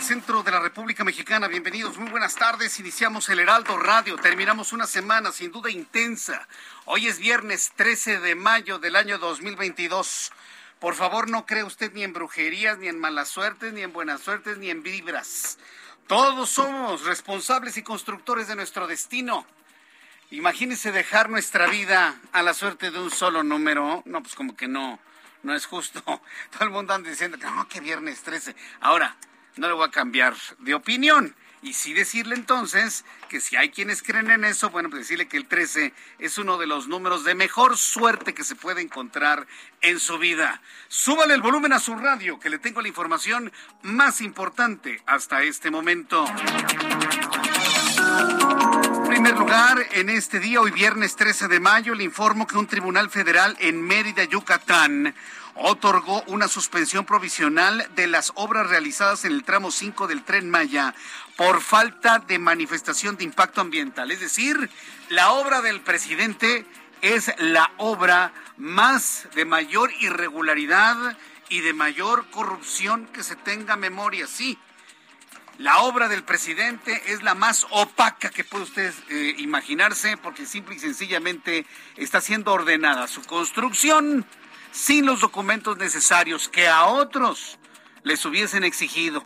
centro de la República Mexicana. Bienvenidos, muy buenas tardes. Iniciamos el Heraldo Radio. Terminamos una semana sin duda intensa. Hoy es viernes 13 de mayo del año 2022. Por favor, no cree usted ni en brujerías, ni en malas suertes, ni en buenas suertes, ni en vibras. Todos somos responsables y constructores de nuestro destino. Imagínese dejar nuestra vida a la suerte de un solo número. No, pues como que no no es justo. Todo el mundo anda diciendo no, que viernes 13. Ahora, no le voy a cambiar de opinión. Y sí decirle entonces que si hay quienes creen en eso, bueno, pues decirle que el 13 es uno de los números de mejor suerte que se puede encontrar en su vida. Súbale el volumen a su radio, que le tengo la información más importante hasta este momento. En primer lugar, en este día, hoy viernes 13 de mayo, le informo que un tribunal federal en Mérida, Yucatán, otorgó una suspensión provisional de las obras realizadas en el tramo 5 del tren Maya por falta de manifestación de impacto ambiental. Es decir, la obra del presidente es la obra más de mayor irregularidad y de mayor corrupción que se tenga memoria, sí. La obra del presidente es la más opaca que puede usted eh, imaginarse porque simple y sencillamente está siendo ordenada su construcción sin los documentos necesarios que a otros les hubiesen exigido.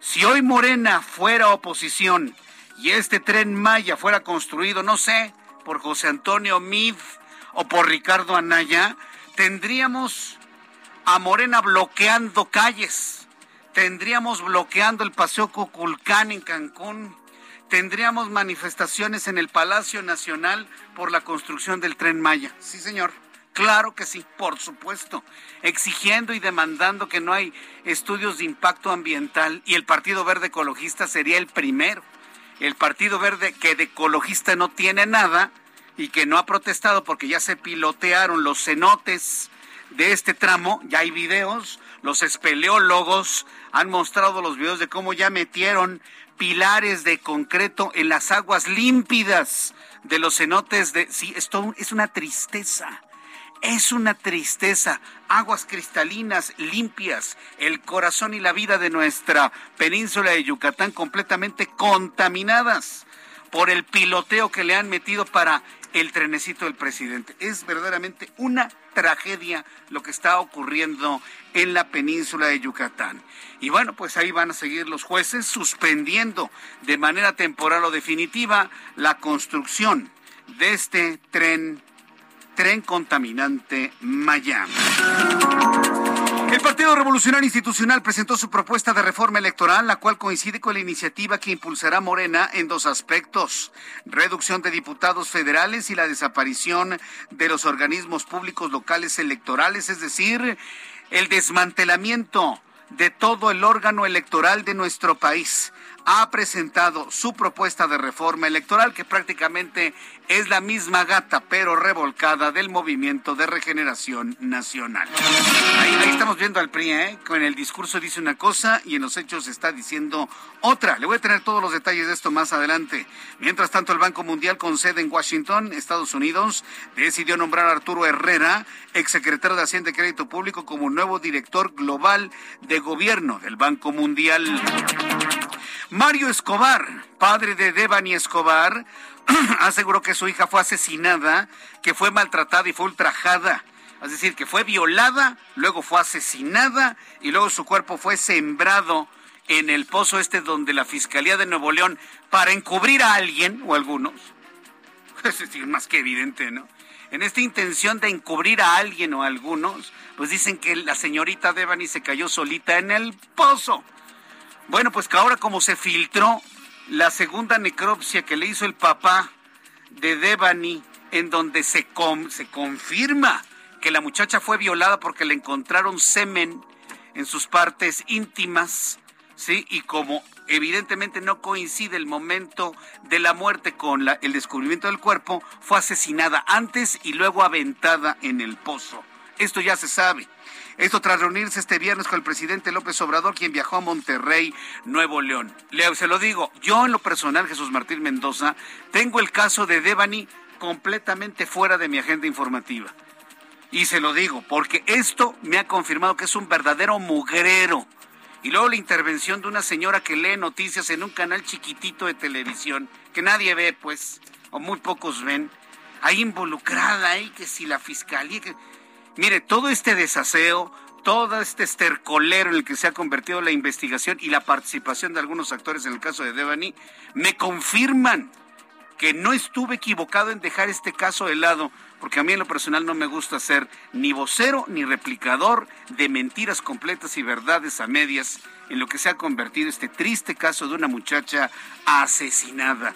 Si hoy Morena fuera oposición y este tren Maya fuera construido, no sé, por José Antonio Mid o por Ricardo Anaya, tendríamos a Morena bloqueando calles, tendríamos bloqueando el Paseo Cuculcán en Cancún, tendríamos manifestaciones en el Palacio Nacional por la construcción del tren Maya. Sí, señor. Claro que sí, por supuesto, exigiendo y demandando que no hay estudios de impacto ambiental y el Partido Verde Ecologista sería el primero. El Partido Verde que de ecologista no tiene nada y que no ha protestado porque ya se pilotearon los cenotes de este tramo, ya hay videos, los espeleólogos han mostrado los videos de cómo ya metieron pilares de concreto en las aguas límpidas de los cenotes de sí, esto es una tristeza. Es una tristeza. Aguas cristalinas, limpias, el corazón y la vida de nuestra península de Yucatán completamente contaminadas por el piloteo que le han metido para el trenecito del presidente. Es verdaderamente una tragedia lo que está ocurriendo en la península de Yucatán. Y bueno, pues ahí van a seguir los jueces suspendiendo de manera temporal o definitiva la construcción de este tren tren contaminante Miami. El Partido Revolucionario Institucional presentó su propuesta de reforma electoral, la cual coincide con la iniciativa que impulsará Morena en dos aspectos, reducción de diputados federales y la desaparición de los organismos públicos locales electorales, es decir, el desmantelamiento de todo el órgano electoral de nuestro país. Ha presentado su propuesta de reforma electoral que prácticamente es la misma gata pero revolcada del movimiento de regeneración nacional. Ahí, estamos viendo al PRI, ¿eh? con el discurso dice una cosa y en los hechos está diciendo otra. Le voy a tener todos los detalles de esto más adelante. Mientras tanto, el Banco Mundial con sede en Washington, Estados Unidos, decidió nombrar a Arturo Herrera, exsecretario de Hacienda y Crédito Público, como nuevo director global de gobierno del Banco Mundial. Mario Escobar, padre de Devani Escobar, aseguró que su hija fue asesinada, que fue maltratada y fue ultrajada. Es decir, que fue violada, luego fue asesinada y luego su cuerpo fue sembrado en el pozo este donde la Fiscalía de Nuevo León, para encubrir a alguien o algunos, es más que evidente, ¿no? En esta intención de encubrir a alguien o a algunos, pues dicen que la señorita Devani se cayó solita en el pozo. Bueno, pues que ahora como se filtró la segunda necropsia que le hizo el papá de Devani, en donde se, se confirma que la muchacha fue violada porque le encontraron semen en sus partes íntimas, ¿sí? Y como evidentemente no coincide el momento de la muerte con el descubrimiento del cuerpo, fue asesinada antes y luego aventada en el pozo. Esto ya se sabe. Esto tras reunirse este viernes con el presidente López Obrador, quien viajó a Monterrey, Nuevo León. Le, se lo digo, yo en lo personal, Jesús Martín Mendoza, tengo el caso de Devani completamente fuera de mi agenda informativa. Y se lo digo, porque esto me ha confirmado que es un verdadero mugrero. Y luego la intervención de una señora que lee noticias en un canal chiquitito de televisión, que nadie ve, pues, o muy pocos ven, ahí involucrada, ahí que si la fiscalía... Que Mire, todo este desaseo, todo este estercolero en el que se ha convertido la investigación y la participación de algunos actores en el caso de Devani, me confirman que no estuve equivocado en dejar este caso de lado, porque a mí en lo personal no me gusta ser ni vocero ni replicador de mentiras completas y verdades a medias en lo que se ha convertido este triste caso de una muchacha asesinada.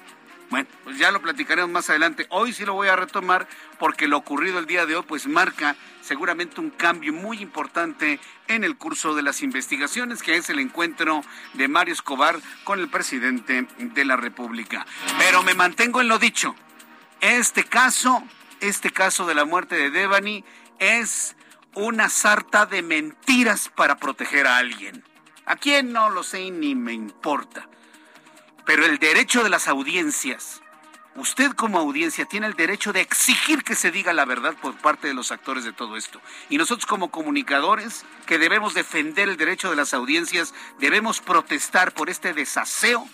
Bueno, pues ya lo platicaremos más adelante. Hoy sí lo voy a retomar porque lo ocurrido el día de hoy pues marca seguramente un cambio muy importante en el curso de las investigaciones, que es el encuentro de Mario Escobar con el presidente de la República. Pero me mantengo en lo dicho. Este caso, este caso de la muerte de Devani es una sarta de mentiras para proteger a alguien. ¿A quién no lo sé ni me importa? Pero el derecho de las audiencias, usted como audiencia tiene el derecho de exigir que se diga la verdad por parte de los actores de todo esto. Y nosotros como comunicadores, que debemos defender el derecho de las audiencias, debemos protestar por este desaseo,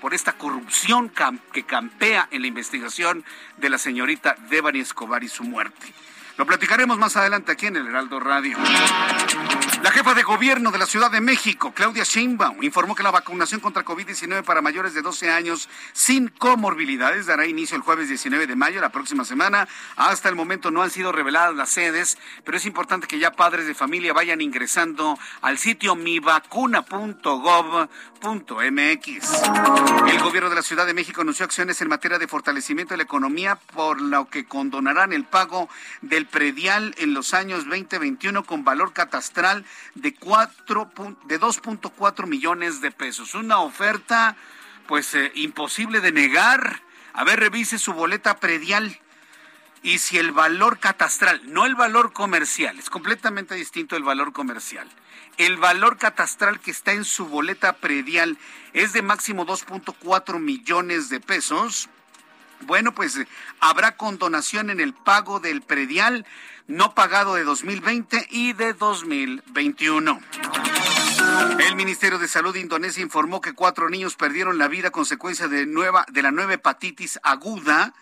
por esta corrupción que campea en la investigación de la señorita Devani Escobar y su muerte. Lo platicaremos más adelante aquí en el Heraldo Radio. La jefa de gobierno de la Ciudad de México, Claudia Sheinbaum, informó que la vacunación contra COVID-19 para mayores de 12 años sin comorbilidades dará inicio el jueves 19 de mayo, la próxima semana. Hasta el momento no han sido reveladas las sedes, pero es importante que ya padres de familia vayan ingresando al sitio mivacuna.gov.mx. El gobierno de la Ciudad de México anunció acciones en materia de fortalecimiento de la economía, por lo que condonarán el pago del predial en los años 2021 con valor catastral de, 4, de 2.4 millones de pesos. Una oferta pues eh, imposible de negar. A ver, revise su boleta predial. Y si el valor catastral, no el valor comercial, es completamente distinto el valor comercial. El valor catastral que está en su boleta predial es de máximo 2.4 millones de pesos bueno, pues eh, habrá condonación en el pago del predial no pagado de 2020 y de 2021. El Ministerio de Salud de Indonesia informó que cuatro niños perdieron la vida a consecuencia de, nueva, de la nueva hepatitis aguda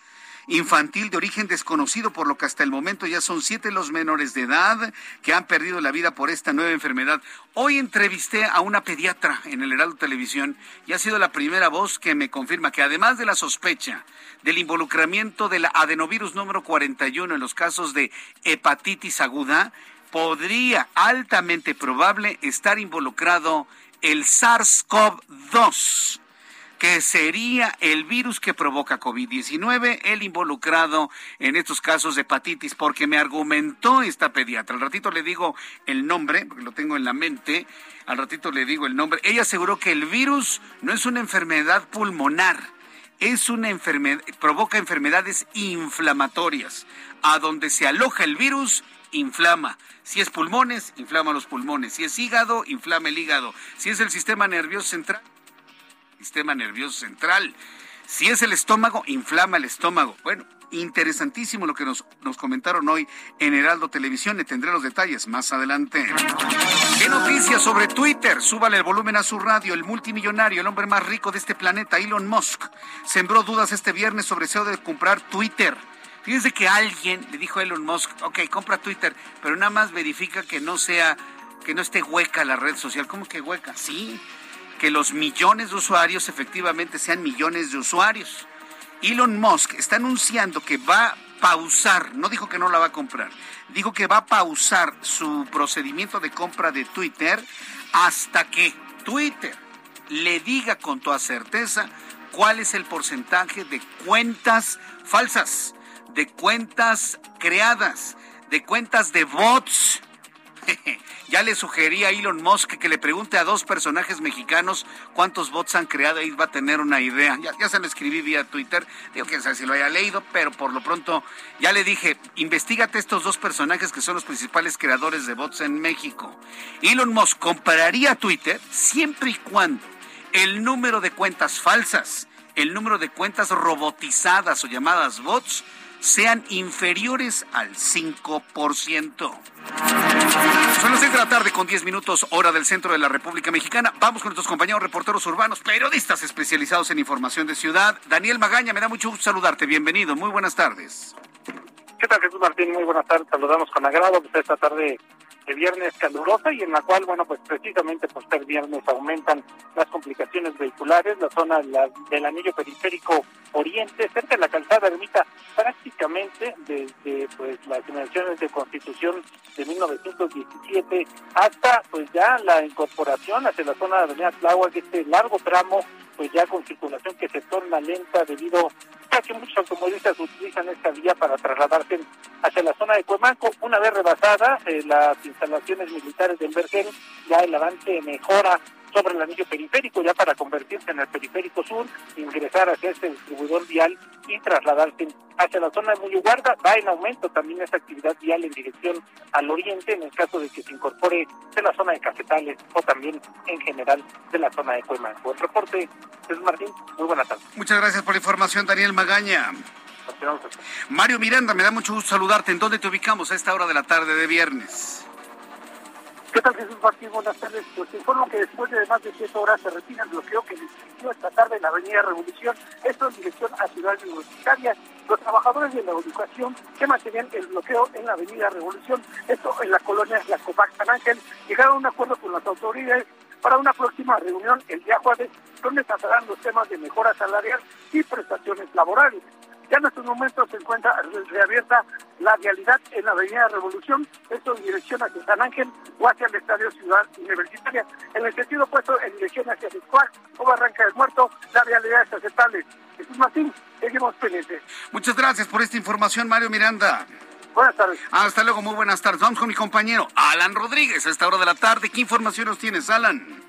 infantil de origen desconocido, por lo que hasta el momento ya son siete los menores de edad que han perdido la vida por esta nueva enfermedad. Hoy entrevisté a una pediatra en el Heraldo Televisión y ha sido la primera voz que me confirma que además de la sospecha del involucramiento del adenovirus número 41 en los casos de hepatitis aguda, podría altamente probable estar involucrado el SARS-CoV-2 que sería el virus que provoca COVID-19 el involucrado en estos casos de hepatitis, porque me argumentó esta pediatra. Al ratito le digo el nombre, porque lo tengo en la mente, al ratito le digo el nombre. Ella aseguró que el virus no es una enfermedad pulmonar, es una enfermedad, provoca enfermedades inflamatorias. A donde se aloja el virus, inflama. Si es pulmones, inflama los pulmones. Si es hígado, inflama el hígado. Si es el sistema nervioso central, sistema nervioso central. Si es el estómago, inflama el estómago. Bueno, interesantísimo lo que nos, nos comentaron hoy en Heraldo Televisión. Le tendré los detalles más adelante. ¿Qué noticias sobre Twitter? Súbale el volumen a su radio. El multimillonario, el hombre más rico de este planeta, Elon Musk, sembró dudas este viernes sobre si de comprar Twitter. Fíjense que alguien le dijo a Elon Musk, ok, compra Twitter, pero nada más verifica que no sea, que no esté hueca la red social. ¿Cómo que hueca? Sí, que los millones de usuarios efectivamente sean millones de usuarios. Elon Musk está anunciando que va a pausar, no dijo que no la va a comprar, dijo que va a pausar su procedimiento de compra de Twitter hasta que Twitter le diga con toda certeza cuál es el porcentaje de cuentas falsas, de cuentas creadas, de cuentas de bots ya le sugerí a Elon Musk que le pregunte a dos personajes mexicanos cuántos bots han creado y va a tener una idea. Ya, se lo escribí vía Twitter, digo que si lo haya leído, pero por lo pronto ya le dije, investigate estos dos personajes que son los principales creadores de bots en México. Elon Musk compraría Twitter siempre y cuando el número de cuentas falsas, el número de cuentas robotizadas o llamadas bots, sean inferiores al 5%. Son las 6 de la tarde con 10 minutos hora del centro de la República Mexicana. Vamos con nuestros compañeros reporteros urbanos, periodistas especializados en información de ciudad. Daniel Magaña, me da mucho gusto saludarte. Bienvenido. Muy buenas tardes. ¿Qué tal, Jesús Martín? Muy buenas tardes. Saludamos con agrado pues, esta tarde de viernes calurosa y en la cual, bueno, pues precisamente por ser viernes aumentan las complicaciones vehiculares, la zona del anillo periférico oriente, cerca de la calzada ermita, prácticamente desde pues las generaciones de constitución de 1917 hasta pues ya la incorporación hacia la zona de Avenida Tláhuac, este largo tramo pues ya con circulación que se torna lenta debido a que muchos automovilistas utilizan esta vía para trasladarse hacia la zona de Cuemanco. Una vez rebasada eh, las instalaciones militares del Vergel, ya el avance mejora sobre el anillo periférico, ya para convertirse en el periférico sur, ingresar hacia este distribuidor vial y trasladarse hacia la zona de Muyuguarda. Va en aumento también esta actividad vial en dirección al oriente, en el caso de que se incorpore de la zona de Cafetales o también en general de la zona de Cuemanco. Buen reporte, Jesús Martín, muy buenas tardes. Muchas gracias por la información, Daniel Magaña. Mario Miranda, me da mucho gusto saludarte. ¿En dónde te ubicamos a esta hora de la tarde de viernes? ¿Qué tal Jesús Martín? Buenas tardes. Pues informo que después de más de siete horas se retira el bloqueo que inició esta tarde en la Avenida Revolución, esto en dirección a Ciudad Universitaria. Los trabajadores de la educación que mantenían el bloqueo en la Avenida Revolución, esto en la colonia La Copac San Ángel, llegaron a un acuerdo con las autoridades para una próxima reunión el día jueves, donde tratarán los temas de mejora salarial y prestaciones laborales. Ya en estos momentos se encuentra reabierta la vialidad en la Avenida Revolución, esto en dirección hacia San Ángel o hacia el Estadio Ciudad Universitaria. En el sentido opuesto, en dirección hacia Fiscual o Barranca del Muerto, la vialidad es aceptable. Jesús Martín, seguimos pendientes. Muchas gracias por esta información, Mario Miranda. Buenas tardes. Hasta luego, muy buenas tardes. Vamos con mi compañero Alan Rodríguez a esta hora de la tarde. ¿Qué información nos tienes, Alan?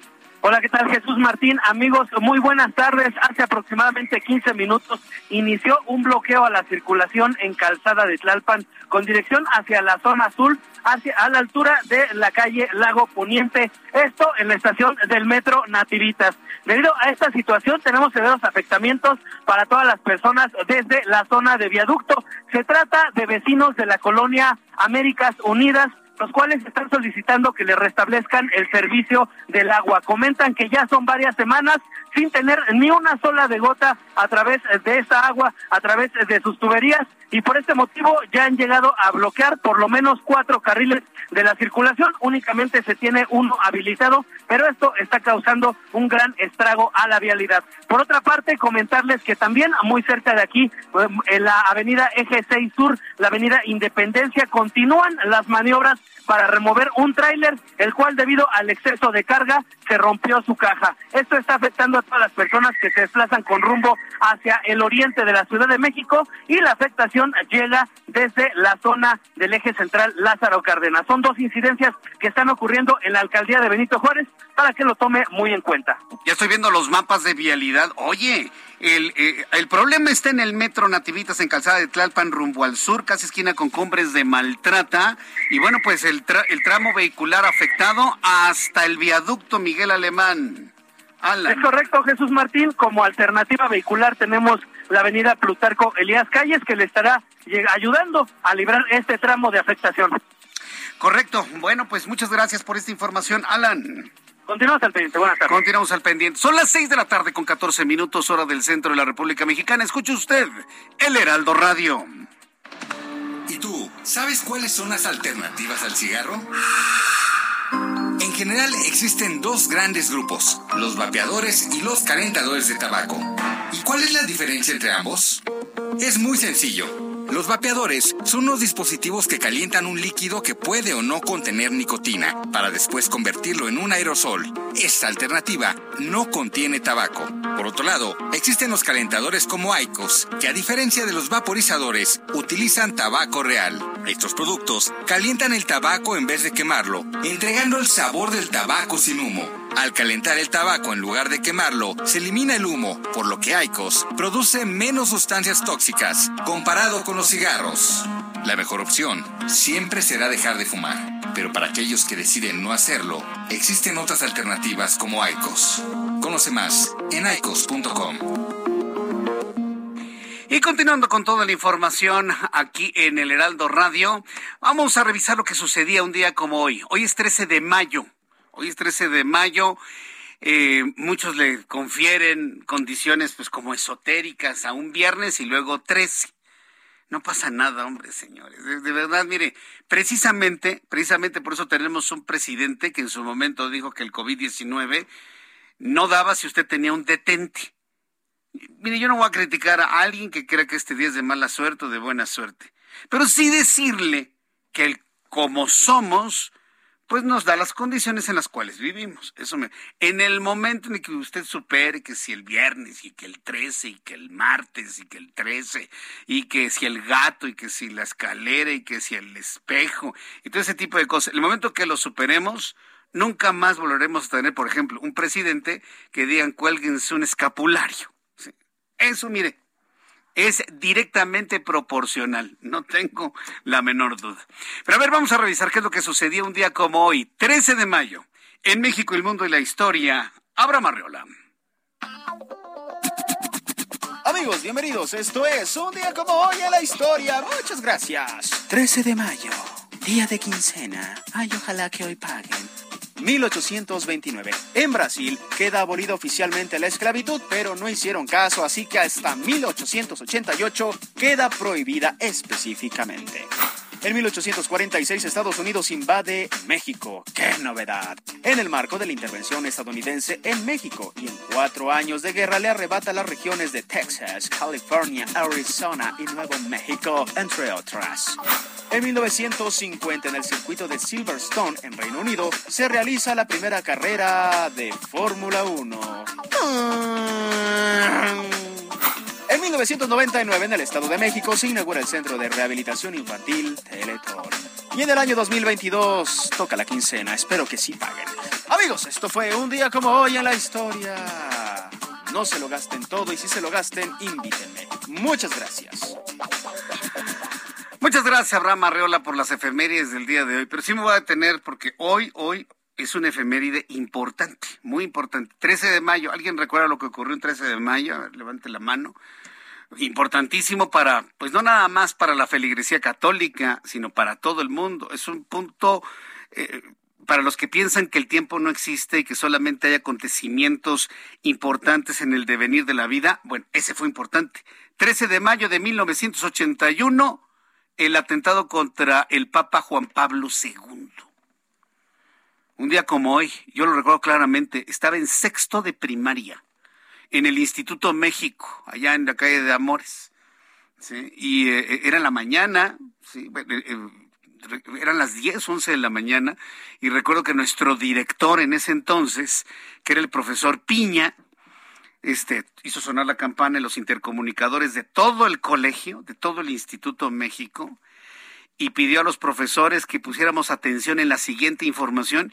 Hola, ¿qué tal Jesús Martín? Amigos, muy buenas tardes. Hace aproximadamente 15 minutos inició un bloqueo a la circulación en Calzada de Tlalpan con dirección hacia la zona azul, hacia a la altura de la calle Lago Poniente, esto en la estación del metro Nativitas. Debido a esta situación tenemos severos afectamientos para todas las personas desde la zona de viaducto. Se trata de vecinos de la colonia Américas Unidas, los cuales están solicitando que le restablezcan el servicio del agua. Comentan que ya son varias semanas sin tener ni una sola de gota a través de esa agua, a través de sus tuberías y por este motivo ya han llegado a bloquear por lo menos cuatro carriles de la circulación. Únicamente se tiene uno habilitado, pero esto está causando un gran estrago a la vialidad. Por otra parte, comentarles que también muy cerca de aquí, en la avenida Eje 6 Sur, la avenida Independencia, continúan las maniobras para remover un tráiler, el cual debido al exceso de carga se rompió su caja. Esto está afectando a todas las personas que se desplazan con rumbo hacia el oriente de la Ciudad de México y la afectación llega desde la zona del eje central Lázaro Cárdenas. Son dos incidencias que están ocurriendo en la alcaldía de Benito Juárez para que lo tome muy en cuenta. Ya estoy viendo los mapas de vialidad. Oye, el, eh, el problema está en el metro Nativitas en Calzada de Tlalpan rumbo al sur, casi esquina con Cumbres de Maltrata. Y bueno, pues el, el tramo vehicular afectado hasta el viaducto Miguel Alemán. Es correcto, Jesús Martín. Como alternativa vehicular tenemos la avenida Plutarco Elías Calles que le estará ayudando a librar este tramo de afectación. Correcto. Bueno, pues muchas gracias por esta información, Alan. Continuamos al pendiente. Buenas tardes. Continuamos al pendiente. Son las seis de la tarde con 14 minutos, hora del centro de la República Mexicana. Escuche usted el Heraldo Radio. ¿Y tú, sabes cuáles son las alternativas al cigarro? En general existen dos grandes grupos, los vapeadores y los calentadores de tabaco. ¿Y cuál es la diferencia entre ambos? Es muy sencillo. Los vapeadores son unos dispositivos que calientan un líquido que puede o no contener nicotina para después convertirlo en un aerosol. Esta alternativa no contiene tabaco. Por otro lado, existen los calentadores como Aicos, que a diferencia de los vaporizadores, utilizan tabaco real. Estos productos calientan el tabaco en vez de quemarlo, entregando el sabor del tabaco sin humo. Al calentar el tabaco en lugar de quemarlo, se elimina el humo, por lo que Aicos produce menos sustancias tóxicas comparado con los cigarros. La mejor opción siempre será dejar de fumar, pero para aquellos que deciden no hacerlo, existen otras alternativas como Aicos. Conoce más en aicos.com. Y continuando con toda la información aquí en el Heraldo Radio, vamos a revisar lo que sucedía un día como hoy. Hoy es 13 de mayo. Hoy es 13 de mayo. Eh, muchos le confieren condiciones pues como esotéricas a un viernes y luego 13. No pasa nada, hombre, señores. De, de, verdad, mire, precisamente, precisamente por eso tenemos un presidente que en su momento dijo que el COVID-19 no daba si usted tenía un detente. Mire, yo no voy a criticar a alguien que crea que este día es de mala suerte o de buena suerte, pero sí decirle que el como somos, pues nos da las condiciones en las cuales vivimos. Eso me, en el momento en que usted supere que si el viernes y que el 13 y que el martes y que el 13 y que si el gato y que si la escalera y que si el espejo y todo ese tipo de cosas, el momento que lo superemos, nunca más volveremos a tener, por ejemplo, un presidente que digan cuélguense un escapulario. Eso, mire, es directamente proporcional, no tengo la menor duda. Pero a ver, vamos a revisar qué es lo que sucedió un día como hoy, 13 de mayo, en México, el mundo y la historia. Abraham Arreola. Amigos, bienvenidos. Esto es un día como hoy en la historia. Muchas gracias. 13 de mayo, día de quincena. Ay, ojalá que hoy paguen. 1829. En Brasil queda abolida oficialmente la esclavitud, pero no hicieron caso, así que hasta 1888 queda prohibida específicamente. En 1846 Estados Unidos invade México. ¡Qué novedad! En el marco de la intervención estadounidense en México y en cuatro años de guerra le arrebata las regiones de Texas, California, Arizona y Nuevo México, entre otras. En 1950 en el circuito de Silverstone en Reino Unido se realiza la primera carrera de Fórmula 1. En 1999, en el Estado de México, se inaugura el Centro de Rehabilitación Infantil Teletón. Y en el año 2022 toca la quincena. Espero que sí paguen. Amigos, esto fue un día como hoy en la historia. No se lo gasten todo y si se lo gasten, invítenme. Muchas gracias. Muchas gracias, Abraham Arreola, por las efemérides del día de hoy. Pero sí me voy a detener porque hoy, hoy es una efeméride importante, muy importante. 13 de mayo, ¿alguien recuerda lo que ocurrió el 13 de mayo? A ver, levante la mano importantísimo para, pues no nada más para la feligresía católica, sino para todo el mundo. Es un punto eh, para los que piensan que el tiempo no existe y que solamente hay acontecimientos importantes en el devenir de la vida. Bueno, ese fue importante. 13 de mayo de 1981, el atentado contra el Papa Juan Pablo II. Un día como hoy, yo lo recuerdo claramente, estaba en sexto de primaria, en el Instituto México, allá en la calle de Amores. Y eh, era la mañana, ¿sí? Eh, eh, eran las 10, 11 de la mañana, y recuerdo que nuestro director en ese entonces, que era el profesor Piña, este, hizo sonar la campana en los intercomunicadores de todo el colegio, de todo el Instituto México, y pidió a los profesores que pusiéramos atención en la siguiente información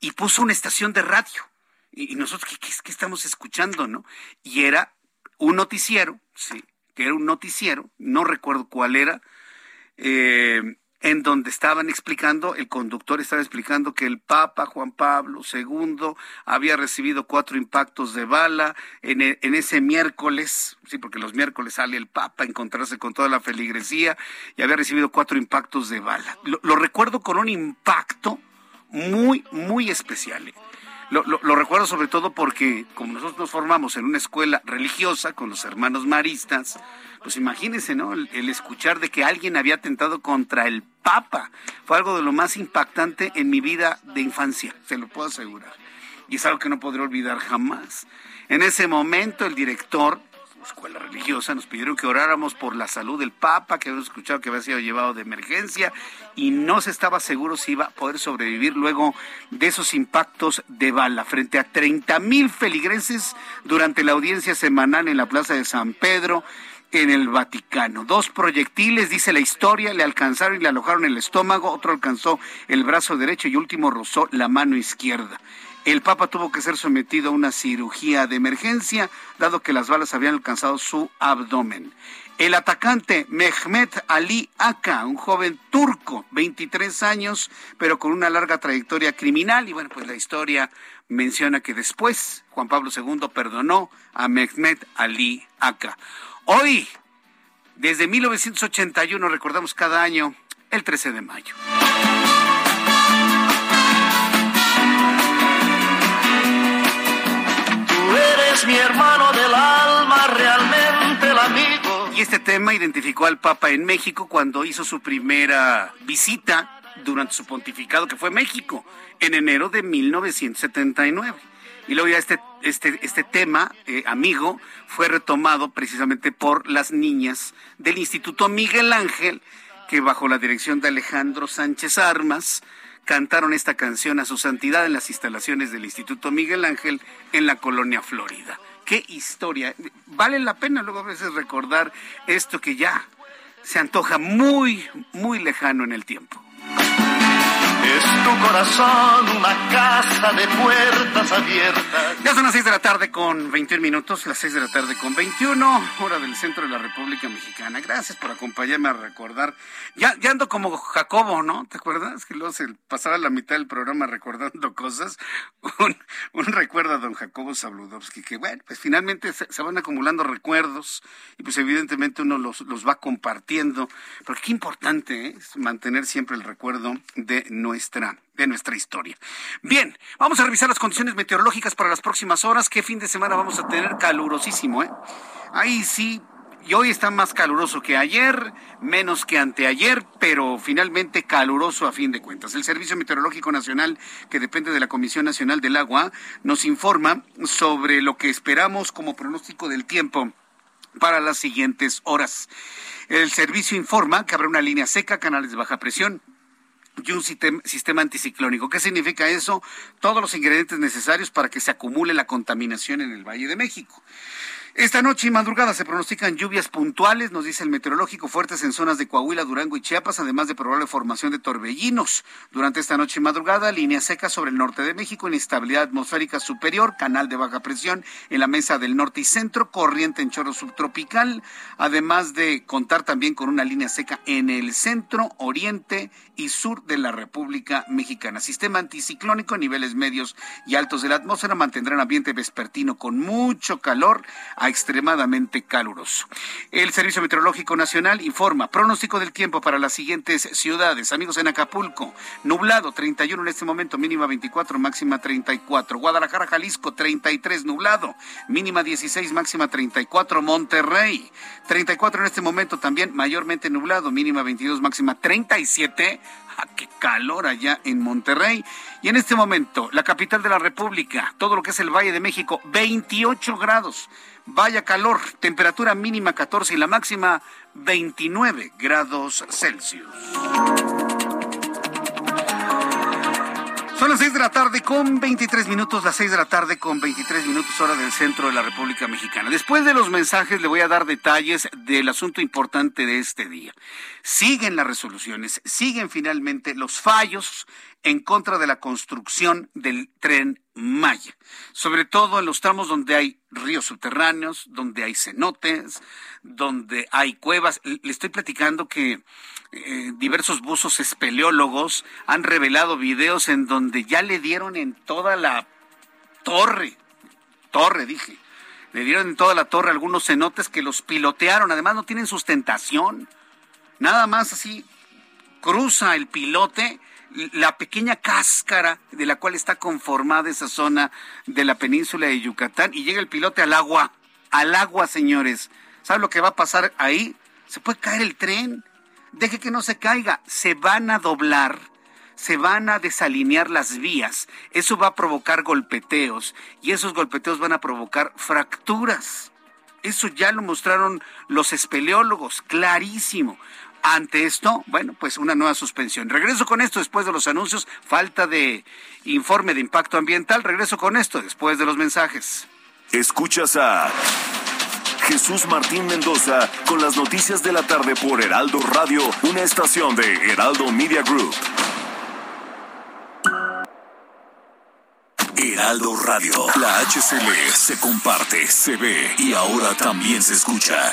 y puso una estación de radio. Y, nosotros, ¿qué, estamos escuchando, no? Y era un noticiero, sí, que era un noticiero, no recuerdo cuál era, eh, en donde estaban explicando, el conductor estaba explicando que el Papa Juan Pablo II había recibido cuatro impactos de bala en, e, en, ese miércoles, sí, porque los miércoles sale el Papa a encontrarse con toda la feligresía y había recibido cuatro impactos de bala. Lo, lo recuerdo con un impacto muy, muy especial. Lo, lo, recuerdo sobre todo porque como nosotros nos formamos en una escuela religiosa con los hermanos maristas, pues imagínense, ¿no? El, el, escuchar de que alguien había atentado contra el Papa fue algo de lo más impactante en mi vida de infancia, se lo puedo asegurar. Y es algo que no podré olvidar jamás. En ese momento el director escuela religiosa, nos pidieron que oráramos por la salud del Papa, que habíamos escuchado que había sido llevado de emergencia y no se estaba seguro si iba a poder sobrevivir luego de esos impactos de bala. Frente a 30 mil feligreses durante la audiencia semanal en la Plaza de San Pedro, en el Vaticano. Dos proyectiles, dice la historia, le alcanzaron y le alojaron el estómago, otro alcanzó el brazo derecho y último rozó la mano izquierda. El Papa tuvo que ser sometido a una cirugía de emergencia, dado que las balas habían alcanzado su abdomen. El atacante Mehmet Ali Aka, un joven turco, 23 años, pero con una larga trayectoria criminal. Y bueno, pues la historia menciona que después Juan Pablo II perdonó a Mehmet Ali Aka. Hoy, desde 1981, recordamos cada año el 13 de mayo. Mi hermano del alma, realmente el amigo. Y este tema identificó al Papa en México cuando hizo su primera visita durante su pontificado, que fue México, en enero de 1979. Y luego ya este, este, este tema, eh, amigo, fue retomado precisamente por las niñas del Instituto Miguel Ángel, que bajo la dirección de Alejandro Sánchez Armas, cantaron esta canción a su santidad en las instalaciones del Instituto Miguel Ángel en la colonia Florida. Qué historia. Vale la pena luego a veces recordar esto que ya se antoja muy, muy lejano en el tiempo. Es tu corazón una casa de puertas abiertas. Ya son las 6 de la tarde con 21 minutos, las 6 de la tarde con 21, hora del centro de la República Mexicana. Gracias por acompañarme a recordar. Ya, ando como Jacobo, ¿no? ¿Te acuerdas? Que luego se pasaba la mitad del programa recordando cosas. Un, un recuerdo a don Jacobo Sabludowski, que bueno, pues finalmente se, van acumulando recuerdos y pues evidentemente uno los, los va compartiendo. Pero qué importante ¿eh? es mantener siempre el recuerdo de nuestro de nuestra historia. Bien, vamos a revisar las condiciones meteorológicas para las próximas horas. ¿Qué fin de semana vamos a tener? Calurosísimo, ¿eh? Ahí sí, y hoy está más caluroso que ayer, menos que anteayer, pero finalmente caluroso a fin de cuentas. El Servicio Meteorológico Nacional, que depende de la Comisión Nacional del Agua, nos informa sobre lo que esperamos como pronóstico del tiempo para las siguientes horas. El servicio informa que habrá una línea seca, canales de baja presión, y un sistema, anticiclónico. ¿Qué significa eso? Todos los ingredientes necesarios para que se acumule la contaminación en el Valle de México. Esta noche y madrugada se pronostican lluvias puntuales, nos dice el meteorológico, fuertes en zonas de Coahuila, Durango y Chiapas, además de probable formación de torbellinos. Durante esta noche y madrugada, línea seca sobre el norte de México, inestabilidad atmosférica superior, canal de baja presión en la mesa del norte y centro, corriente en chorro subtropical, además de contar también con una línea seca en el centro, oriente y sur de la República Mexicana. Sistema anticiclónico niveles medios y altos de la atmósfera mantendrán ambiente vespertino con mucho calor extremadamente caluroso. El Servicio Meteorológico Nacional informa pronóstico del tiempo para las siguientes ciudades. Amigos en Acapulco, nublado 31 en este momento, mínima 24, máxima 34. Guadalajara, Jalisco 33, nublado, mínima 16, máxima 34. Monterrey 34 en este momento también mayormente nublado, mínima 22, máxima 37. ¡Ah, qué calor allá en Monterrey! Y en este momento, la capital de la República, todo lo que es el Valle de México, 28 grados. Vaya calor, temperatura mínima 14 y la máxima 29 grados Celsius. Son las 6 de la tarde con 23 minutos, las 6 de la tarde con 23 minutos hora del centro de la República Mexicana. Después de los mensajes le voy a dar detalles del asunto importante de este día. Siguen las resoluciones, siguen finalmente los fallos en contra de la construcción del tren Maya, sobre todo en los tramos donde hay ríos subterráneos, donde hay cenotes, donde hay cuevas. Le estoy platicando que eh, diversos buzos espeleólogos han revelado videos en donde ya le dieron en toda la torre, torre dije, le dieron en toda la torre algunos cenotes que los pilotearon, además no tienen sustentación, nada más así cruza el pilote la pequeña cáscara de la cual está conformada esa zona de la península de Yucatán y llega el pilote al agua, al agua, señores. ¿Sabe lo que va a pasar ahí? Se puede caer el tren. Deje que no se caiga. Se van a doblar. Se van a desalinear las vías. Eso va a provocar golpeteos y esos golpeteos van a provocar fracturas. Eso ya lo mostraron los espeleólogos, clarísimo. Ante esto, bueno, pues una nueva suspensión. Regreso con esto después de los anuncios. Falta de informe de impacto ambiental. Regreso con esto después de los mensajes. Escuchas a Jesús Martín Mendoza con las noticias de la tarde por Heraldo Radio, una estación de Heraldo Media Group. Heraldo Radio, la HCL se comparte, se ve y ahora también se escucha.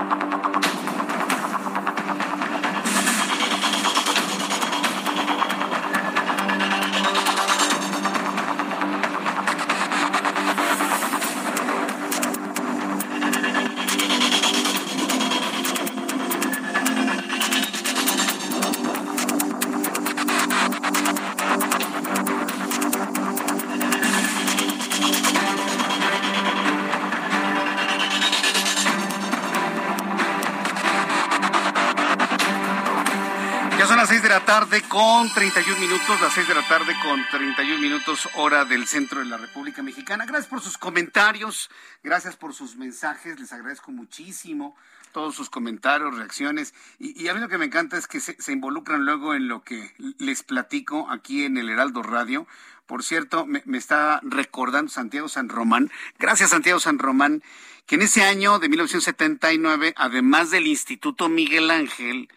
tarde con 31 minutos, las 6 de la tarde con 31 minutos hora del centro de la República Mexicana. Gracias por sus comentarios, gracias por sus mensajes, les agradezco muchísimo todos sus comentarios, reacciones. Y, a mí lo que me encanta es que se, involucran luego en lo que les platico aquí en el Heraldo Radio. Por cierto, me, me está recordando Santiago San Román. Gracias, Santiago San Román, que en ese año de 1979, además del Instituto Miguel Ángel,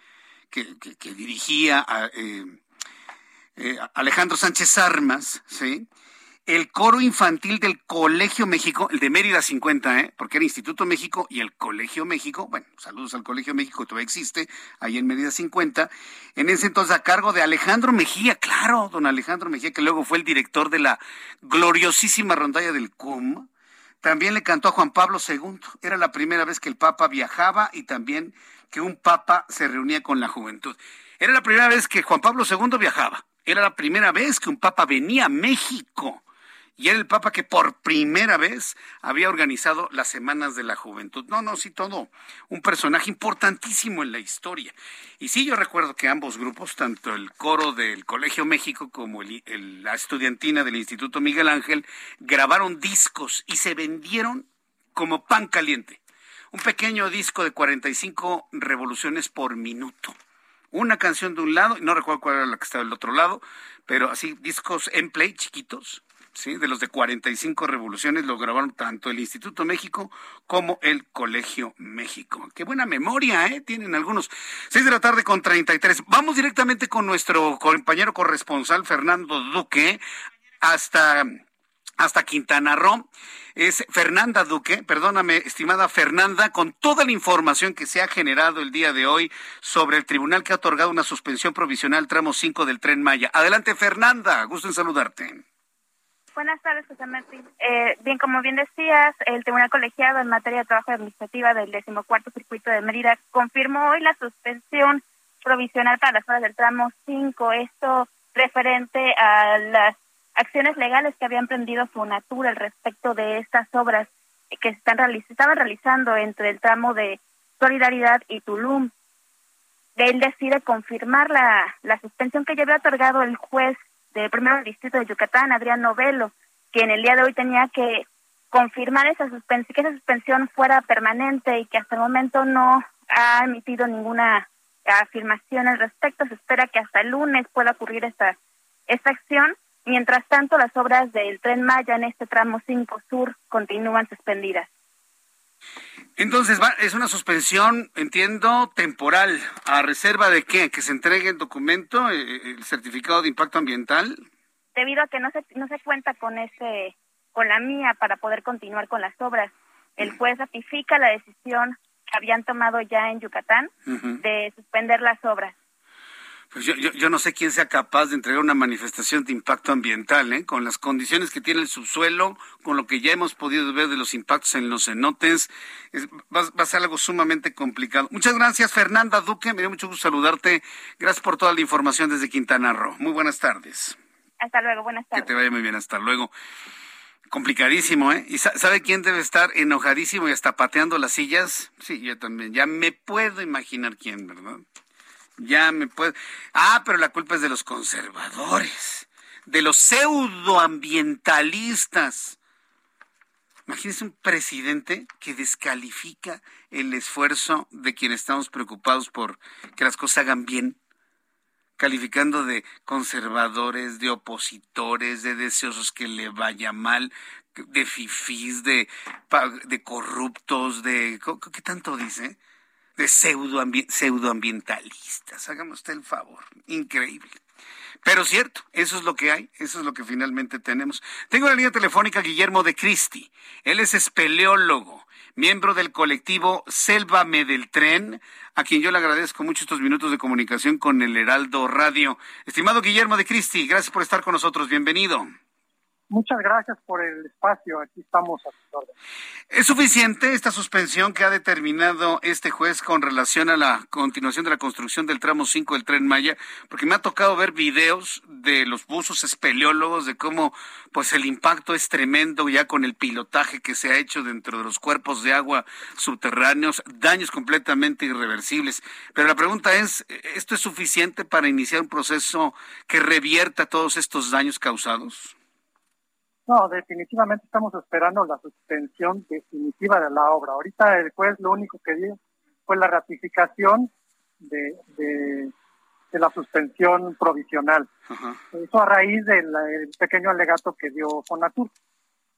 que, dirigía a, eh, eh, Alejandro Sánchez Armas, ¿sí? el coro infantil del Colegio México, el de Mérida 50, ¿eh? porque era Instituto México y el Colegio México, bueno, saludos al Colegio México, todavía existe, ahí en Mérida 50, en ese entonces a cargo de Alejandro Mejía, claro, don Alejandro Mejía, que luego fue el director de la gloriosísima rondalla del CUM, también le cantó a Juan Pablo II, era la primera vez que el Papa viajaba y también que un papa se reunía con la juventud. Era la primera vez que Juan Pablo II viajaba. Era la primera vez que un papa venía a México. Y era el Papa que por primera vez había organizado las Semanas de la Juventud. No, no, sí, todo un personaje importantísimo en la historia. Y sí, yo recuerdo que ambos grupos, tanto el coro del Colegio México como la estudiantina del Instituto Miguel Ángel, grabaron discos y se vendieron como pan caliente. Un pequeño disco de 45 revoluciones por minuto. Una canción de un lado, y no recuerdo cuál era la que estaba del otro lado, pero así discos en play chiquitos, ¿sí? de los de 45 revoluciones, lo grabaron tanto el Instituto México como el Colegio México. Qué buena memoria, ¿eh? Tienen algunos. Seis de la tarde con 33. Vamos directamente con nuestro compañero corresponsal Fernando Duque hasta, hasta Quintana Roo. Es Fernanda Duque, perdóname, estimada Fernanda, con toda la información que se ha generado el día de hoy sobre el tribunal que ha otorgado una suspensión provisional tramo 5 del tren Maya. Adelante, Fernanda, gusto en saludarte. Buenas tardes, José Martín. Eh, bien, como bien decías, el Tribunal Colegiado en materia de trabajo administrativa del decimocuarto circuito de Mérida confirmó hoy la suspensión provisional para las horas del tramo 5. Esto referente a las acciones legales que había emprendido Fonatura al respecto de estas obras que se están estaban realizando entre el tramo de Solidaridad y Tulum. Él decide confirmar la, la suspensión que ya había otorgado el juez del primer distrito de Yucatán, Adrián Novelo, que en el día de hoy tenía que confirmar esa suspensión, que esa suspensión fuera permanente y que hasta el momento no ha emitido ninguna afirmación al respecto. Se espera que hasta el lunes pueda ocurrir esta, esta acción. Mientras tanto, las obras del tren Maya en este tramo 5 Sur continúan suspendidas. Entonces, es una suspensión, entiendo, temporal. ¿A reserva de qué? ¿Que se entregue el documento, eh, eh, el certificado de impacto ambiental? Debido a que no se, no se cuenta con ese, con la mía para poder continuar con las obras. El juez ratifica la decisión que habían tomado ya en Yucatán de suspender las obras. Pues yo, yo, no sé quién sea capaz de entregar una manifestación de impacto ambiental, ¿eh? con las condiciones que tiene el subsuelo, con lo que ya hemos podido ver de los impactos en los cenotes, va, a ser algo sumamente complicado. Muchas gracias, Fernanda Duque, me dio mucho gusto saludarte. Gracias por toda la información desde Quintana Roo. Muy buenas tardes. Hasta luego, buenas tardes. Que te vaya muy bien, hasta luego. Complicadísimo, ¿eh? ¿Y sabe quién debe estar enojadísimo y hasta pateando las sillas? Sí, yo también. Ya me puedo imaginar quién, ¿verdad? Ya me puedo. Ah, pero la culpa es de los conservadores, de los pseudoambientalistas. Imagínese un presidente que descalifica el esfuerzo de quienes estamos preocupados por que las cosas hagan bien, calificando de conservadores, de opositores, de deseosos que le vaya mal, de fifís, de, de corruptos, de... ¿Qué tanto dice? De pseudoambientalistas. Hágame usted el favor. Increíble. Pero cierto, eso es lo que hay, eso es lo que finalmente tenemos. Tengo la línea telefónica Guillermo de Cristi. Él es espeleólogo, miembro del colectivo Sélvame del Tren, a quien yo le agradezco mucho estos minutos de comunicación con el Heraldo Radio. Estimado Guillermo de Cristi, gracias por estar con nosotros. Bienvenido. Muchas gracias por el espacio. Aquí estamos a. ¿Es suficiente esta suspensión que ha determinado este juez con relación a la continuación de la construcción del tramo 5 del tren Maya? Porque me ha tocado ver videos de los buzos espeleólogos de cómo pues el impacto es tremendo ya con el pilotaje que se ha hecho dentro de los cuerpos de agua subterráneos, daños completamente irreversibles. Pero la pregunta es, ¿esto es suficiente para iniciar un proceso que revierta todos estos daños causados? No, definitivamente estamos esperando la suspensión definitiva de la obra. Ahorita el juez lo único que dio fue la ratificación de, de, la suspensión provisional. Eso a raíz del pequeño alegato que dio Fonatur.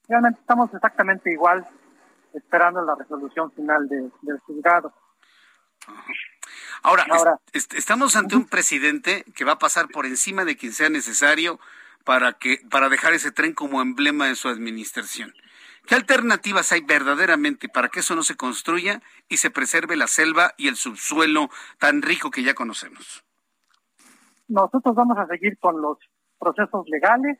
Realmente estamos exactamente igual esperando la resolución final del juzgado. Ahora, estamos ante un presidente que va a pasar por encima de quien sea necesario para que para dejar ese tren como emblema de su administración. ¿Qué alternativas hay verdaderamente para que eso no se construya y se preserve la selva y el subsuelo tan rico que ya conocemos? Nosotros vamos a seguir con los procesos legales,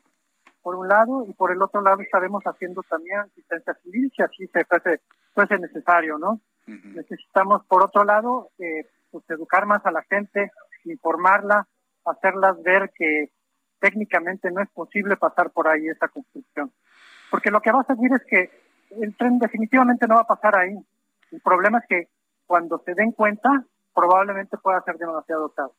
por un lado, y por el otro lado estaremos haciendo también asistencia civil, si así se fuese, necesario, ¿no? Necesitamos, por otro lado, eh, pues, educar más a la gente, informarla, hacerlas ver que técnicamente no es posible pasar por ahí esa construcción. porque lo que va a seguir es que el tren definitivamente no va a pasar ahí. El problema es que cuando se den cuenta, probablemente pueda ser demasiado tarde.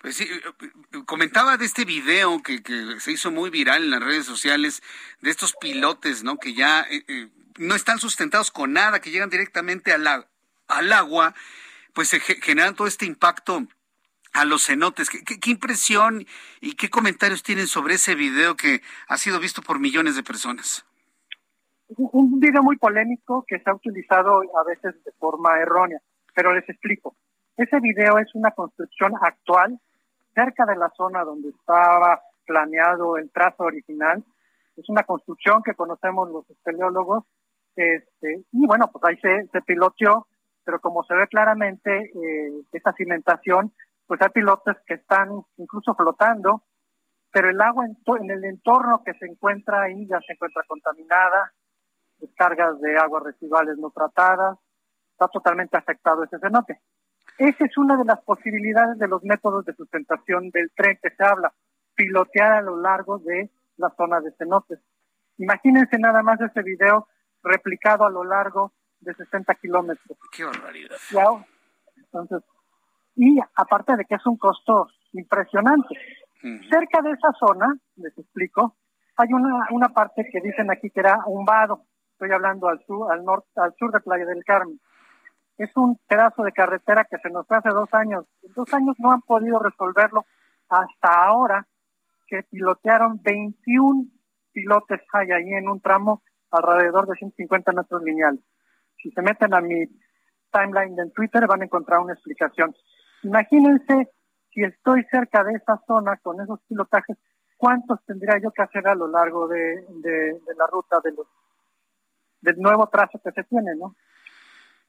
Pues sí, eh, eh, comentaba de este video que, se hizo muy viral en las redes sociales, de estos pilotes, ¿no? Que ya eh, no están sustentados con nada, que llegan directamente al, al agua, pues se generan todo este impacto a los cenotes. ¿Qué, ¿Qué, impresión y qué comentarios tienen sobre ese video que ha sido visto por millones de personas? Un video muy polémico que se ha utilizado a veces de forma errónea, pero les explico. Ese video es una construcción actual cerca de la zona donde estaba planeado el trazo original. Es una construcción que conocemos los espeleólogos. Este, y bueno, pues ahí se, se piloteó, pero como se ve claramente, eh, esa cimentación, pues hay pilotes que están incluso flotando, pero el agua en, en el entorno que se encuentra ahí ya se encuentra contaminada, descargas de aguas residuales no tratadas, está totalmente afectado ese cenote. Esa es una de las posibilidades de los métodos de sustentación del tren que se habla, pilotear a lo largo de la zona de cenotes. Imagínense nada más ese video replicado a lo largo de 60 kilómetros. ¡Qué barbaridad! Entonces, y aparte de que es un costo impresionante. Cerca de esa zona, les explico, hay una, una parte que dicen aquí que era un vado. Estoy hablando al sur, al norte, al sur de Playa del Carmen es un pedazo de carretera que se nos hace dos años. En dos años no han podido resolverlo hasta ahora que pilotearon 21 pilotes hay ahí en un tramo alrededor de 150 metros lineales. Si se meten a mi timeline en Twitter van a encontrar una explicación. Imagínense si estoy cerca de esa zona con esos pilotajes, ¿cuántos tendría yo que hacer a lo largo de, la ruta de los, del nuevo trazo que se tiene, ¿no?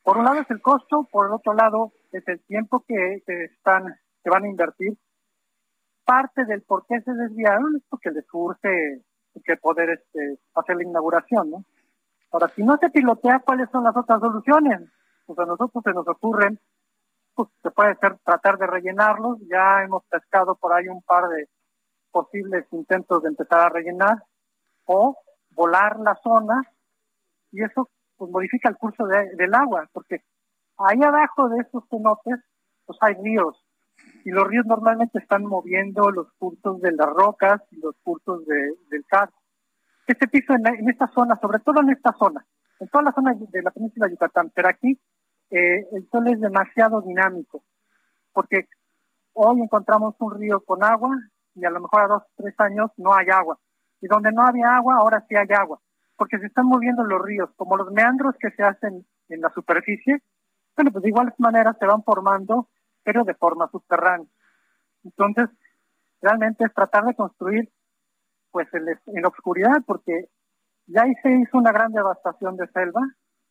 Por un lado es el costo, por el otro lado es el tiempo que, están, que van a invertir. Parte del por qué se desviaron es porque les urge que poder este, hacer la inauguración, ¿no? Ahora, si no se pilotea, ¿cuáles son las otras soluciones? Pues a nosotros se nos ocurren, pues se puede ser tratar de rellenarlos, ya hemos pescado por ahí un par de posibles intentos de empezar a rellenar, o volar la zona, y eso pues modifica el curso del agua, porque ahí abajo de estos cenotes, pues hay ríos, y los ríos normalmente están moviendo los cursos de las rocas y los cursos de, del car. Este piso en, esta zona, sobre todo en esta zona, en toda la zona de la península de Yucatán, pero aquí eh, el sol es demasiado dinámico, porque hoy encontramos un río con agua y a lo mejor a dos, tres años no hay agua. Y donde no había agua, ahora sí hay agua porque se están moviendo los ríos, como los meandros que se hacen en la superficie, bueno, pues de igual manera se van formando, pero de forma subterránea. Entonces, realmente es tratar de construir pues en, en obscuridad, porque ya ahí se hizo una gran devastación de selva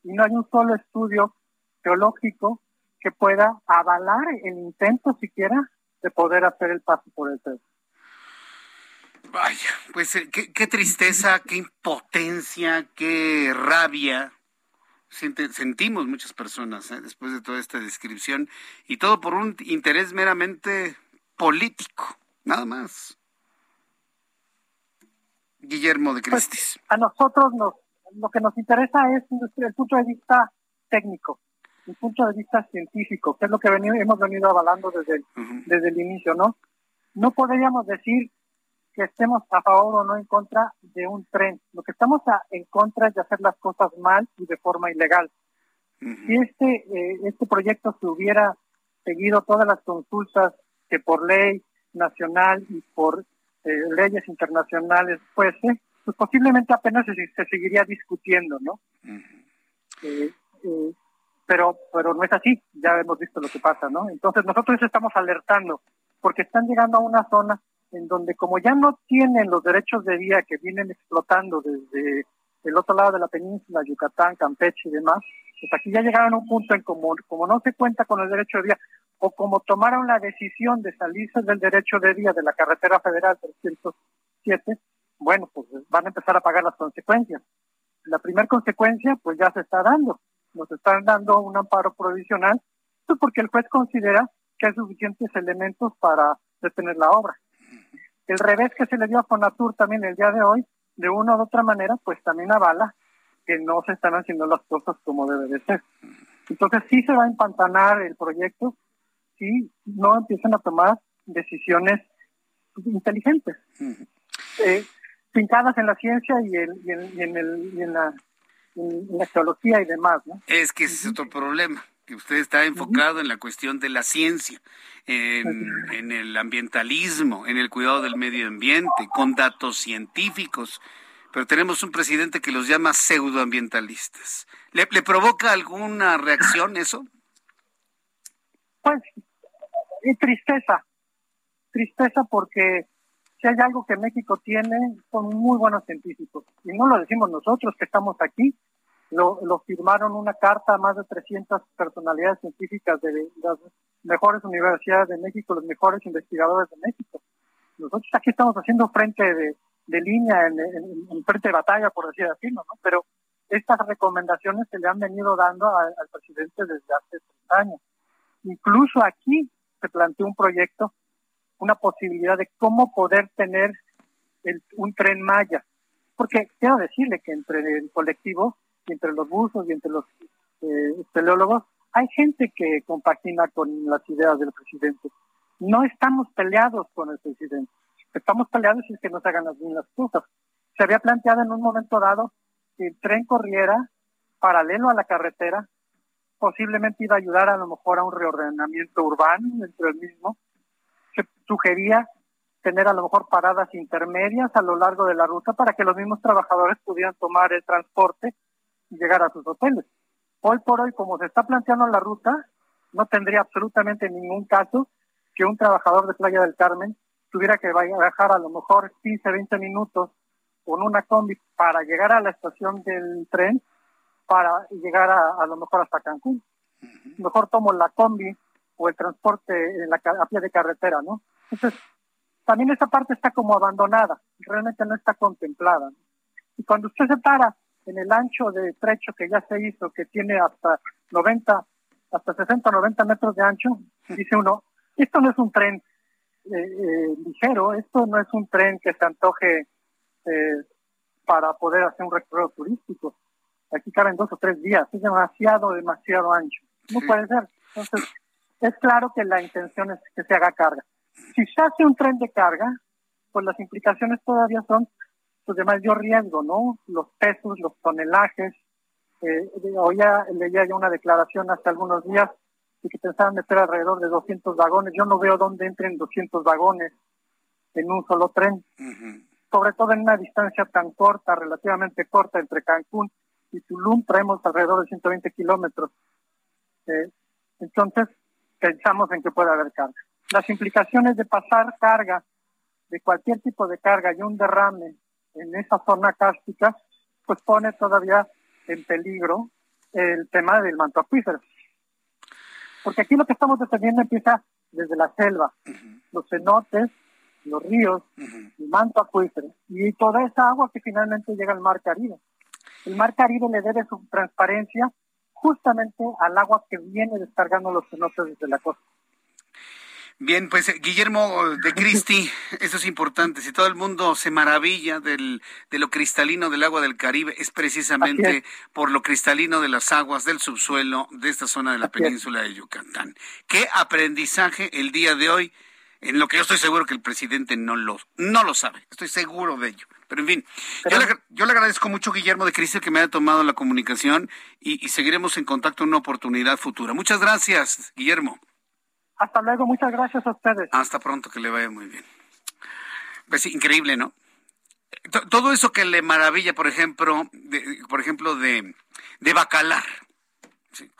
y no hay un solo estudio geológico que pueda avalar el intento siquiera de poder hacer el paso por el selva. Vaya, pues eh, qué, tristeza, qué impotencia, qué rabia sentimos muchas personas ¿eh? después de toda esta descripción y todo por un interés meramente político, nada más. Guillermo de pues, Cristis. a nosotros nos, lo que nos interesa es el punto de vista técnico, el punto de vista científico, que es lo que hemos venido avalando desde desde el inicio, ¿no? No podríamos decir que estemos a favor o no en contra de un tren. Lo que estamos en contra es de hacer las cosas mal y de forma ilegal. Si este, eh, este proyecto se hubiera seguido todas las consultas que por ley nacional y por eh, leyes internacionales fuese, pues posiblemente apenas se, se seguiría discutiendo, ¿no? Eh, pero, pero no es así, ya hemos visto lo que pasa, ¿no? Entonces nosotros estamos alertando, porque están llegando a una zona en donde como ya no tienen los derechos de vía que vienen explotando desde el otro lado de la península, Yucatán, Campeche y demás, pues aquí ya llegaron a un punto en como, como no se cuenta con el derecho de vía, o como tomaron la decisión de salirse del derecho de vía de la carretera federal 307, bueno, pues van a empezar a pagar las consecuencias. La primera consecuencia, pues ya se está dando. Nos están dando un amparo provisional, pues porque el juez considera que hay suficientes elementos para detener la obra. El revés que se le dio a Fonatur también el día de hoy de una u otra manera, pues también avala que no se están haciendo las cosas como debe de ser. Entonces sí se va a empantanar el proyecto si no empiezan a tomar decisiones inteligentes, eh, fincadas en la ciencia y, en, el, en, la, en la geología y demás. ¿no? Es que ese es otro problema que usted está enfocado en la cuestión de la ciencia, en, en, el ambientalismo, en el cuidado del medio ambiente, con datos científicos pero tenemos un presidente que los llama pseudoambientalistas. ¿Le, ¿Le provoca alguna reacción eso? Pues, y tristeza. Tristeza porque si hay algo que México tiene, son muy buenos científicos. Y no lo decimos nosotros que estamos aquí, lo, lo firmaron una carta a más de 300 personalidades científicas de las mejores universidades de México, los mejores investigadores de México. Nosotros aquí estamos haciendo frente de, de línea en, en, frente de batalla, por así, ¿no? Pero estas recomendaciones se le han venido dando al presidente desde hace tres años. Incluso aquí se planteó un proyecto, una posibilidad de cómo poder tener el, un tren Maya. Porque quiero decirle que entre el colectivo, y entre los buzos y entre los eh, teleólogos, hay gente que compagina con las ideas del presidente. No estamos peleados con el presidente estamos peleados es que no se hagan las mismas cosas. Se había planteado en un momento dado que el tren corriera paralelo a la carretera, posiblemente iba a ayudar a lo mejor a un reordenamiento urbano dentro del mismo. Sugería tener a lo mejor paradas intermedias a lo largo de la ruta para que los mismos trabajadores pudieran tomar el transporte y llegar a sus hoteles. Hoy por hoy, como se está planteando la ruta, no tendría absolutamente ningún caso que un trabajador de Playa del Carmen tuviera que viajar a lo mejor 15, 20 minutos con una combi para llegar a la estación del tren para llegar a, a lo mejor hasta Cancún. Mejor tomo la combi o el transporte en la, a pie de carretera, ¿no? Entonces, también esa parte está como abandonada, realmente no está contemplada. Y cuando usted se para en el ancho de trecho que ya se hizo, que tiene hasta 90, hasta 60, 90 metros de ancho, dice uno, esto no es un tren, eh, eh, ligero. Esto no es un tren que se antoje eh, para poder hacer un recorrido turístico. Aquí caben dos o tres días. Es demasiado, demasiado ancho. No puede ser. Entonces, es claro que la intención es que se haga carga. Si se hace un tren de carga, pues las implicaciones todavía son pues de mayor riesgo, ¿no? Los pesos, los tonelajes. Eh, ya leía ya una declaración hace algunos días y que pensaban meter alrededor de 200 vagones. Yo no veo dónde entren 200 vagones en un solo tren, sobre todo en una distancia tan corta, relativamente corta, entre Cancún y Tulum, traemos alrededor de 120 kilómetros. Eh, entonces, pensamos en que puede haber carga. Las implicaciones de pasar carga, de cualquier tipo de carga y un derrame en esa zona cárstica, pues pone todavía en peligro el tema del manto acuífero. Porque aquí lo que estamos defendiendo empieza desde la selva, los cenotes, los ríos, el manto acuífero y toda esa agua que finalmente llega al mar Caribe. El mar Caribe le debe su transparencia justamente al agua que viene descargando los cenotes desde la costa. Bien, pues eh, Guillermo de Cristi, eso es importante. Si todo el mundo se maravilla del, de lo cristalino del agua del Caribe, es precisamente por lo cristalino de las aguas del subsuelo de esta zona de la península de Yucatán. ¿Qué aprendizaje el día de hoy? En lo que yo estoy seguro que el presidente no lo, no lo sabe, estoy seguro de ello. Pero en fin, yo, le, yo, le, agradezco mucho, Guillermo de Cristi, que me haya tomado la comunicación y, y seguiremos en contacto en una oportunidad futura. Muchas gracias, Guillermo. Hasta luego, muchas gracias a ustedes. Hasta pronto, que le vaya muy bien. Pues increíble, ¿no? Todo eso que le maravilla, por ejemplo, de, por ejemplo, de, de Bacalar.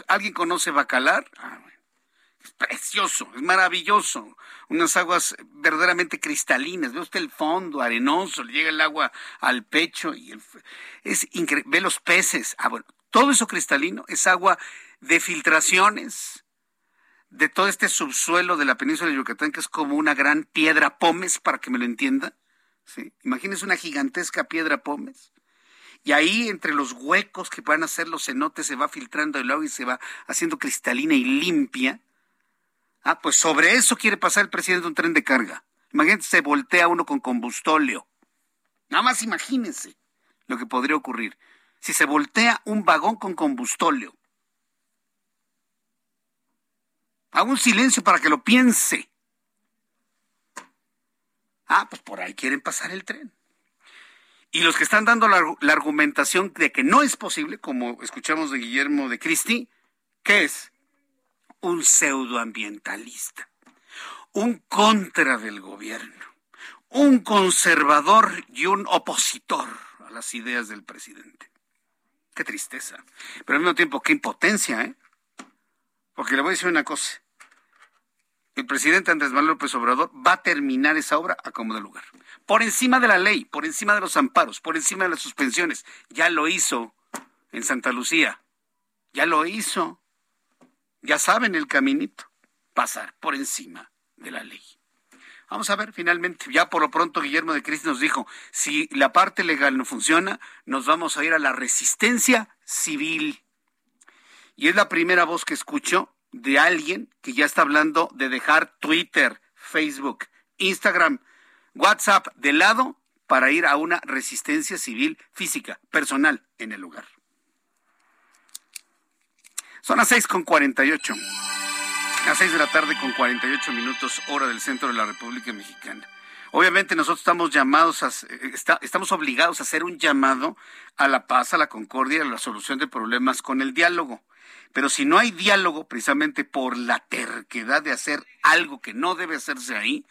¿Alguien conoce Bacalar? Ah, es precioso, es maravilloso. Unas aguas verdaderamente cristalinas. Ve usted el fondo, arenoso, le llega el agua al pecho y es increíble. Ve los peces. Ah, bueno, todo eso cristalino es agua de filtraciones, de todo este subsuelo de la península de Yucatán, que es como una gran piedra pómez, para que me lo entienda. ¿sí? Imagínense una gigantesca piedra pómez. Y ahí, entre los huecos que puedan hacer los cenotes, se va filtrando el agua y se va haciendo cristalina y limpia. Ah, pues sobre eso quiere pasar el presidente un tren de carga. Imagínense, se voltea uno con combustóleo. Nada más imagínense lo que podría ocurrir si se voltea un vagón con combustóleo. Hago un silencio para que lo piense. Ah, pues por ahí quieren pasar el tren. Y los que están dando la, argumentación de que no es posible, como escuchamos de Guillermo de Cristi, ¿qué es? Un pseudoambientalista, un contra del gobierno, un conservador y un opositor a las ideas del presidente. Qué tristeza. Pero al mismo tiempo, qué impotencia, ¿eh? Porque le voy a decir una cosa el presidente Andrés Manuel López Obrador va a terminar esa obra a como de lugar. Por encima de la ley, por encima de los amparos, por encima de las suspensiones. Ya lo hizo en Santa Lucía. Ya lo hizo. Ya saben el caminito. Pasar por encima de la ley. Vamos a ver, finalmente, ya por lo pronto Guillermo de Cristi nos dijo, si la parte legal no funciona, nos vamos a ir a la resistencia civil. Y es la primera voz que escucho de alguien que ya está hablando de dejar Twitter, Facebook, Instagram, WhatsApp de lado para ir a una resistencia civil física, personal, en el lugar. Son las seis con cuarenta y ocho. Las seis de la tarde con cuarenta y ocho minutos, hora del centro de la República Mexicana. Obviamente nosotros estamos llamados a, estamos obligados a hacer un llamado a la paz, a la concordia, a la solución de problemas con el diálogo. Pero si no hay diálogo precisamente por la terquedad de hacer algo que no debe hacerse ahí,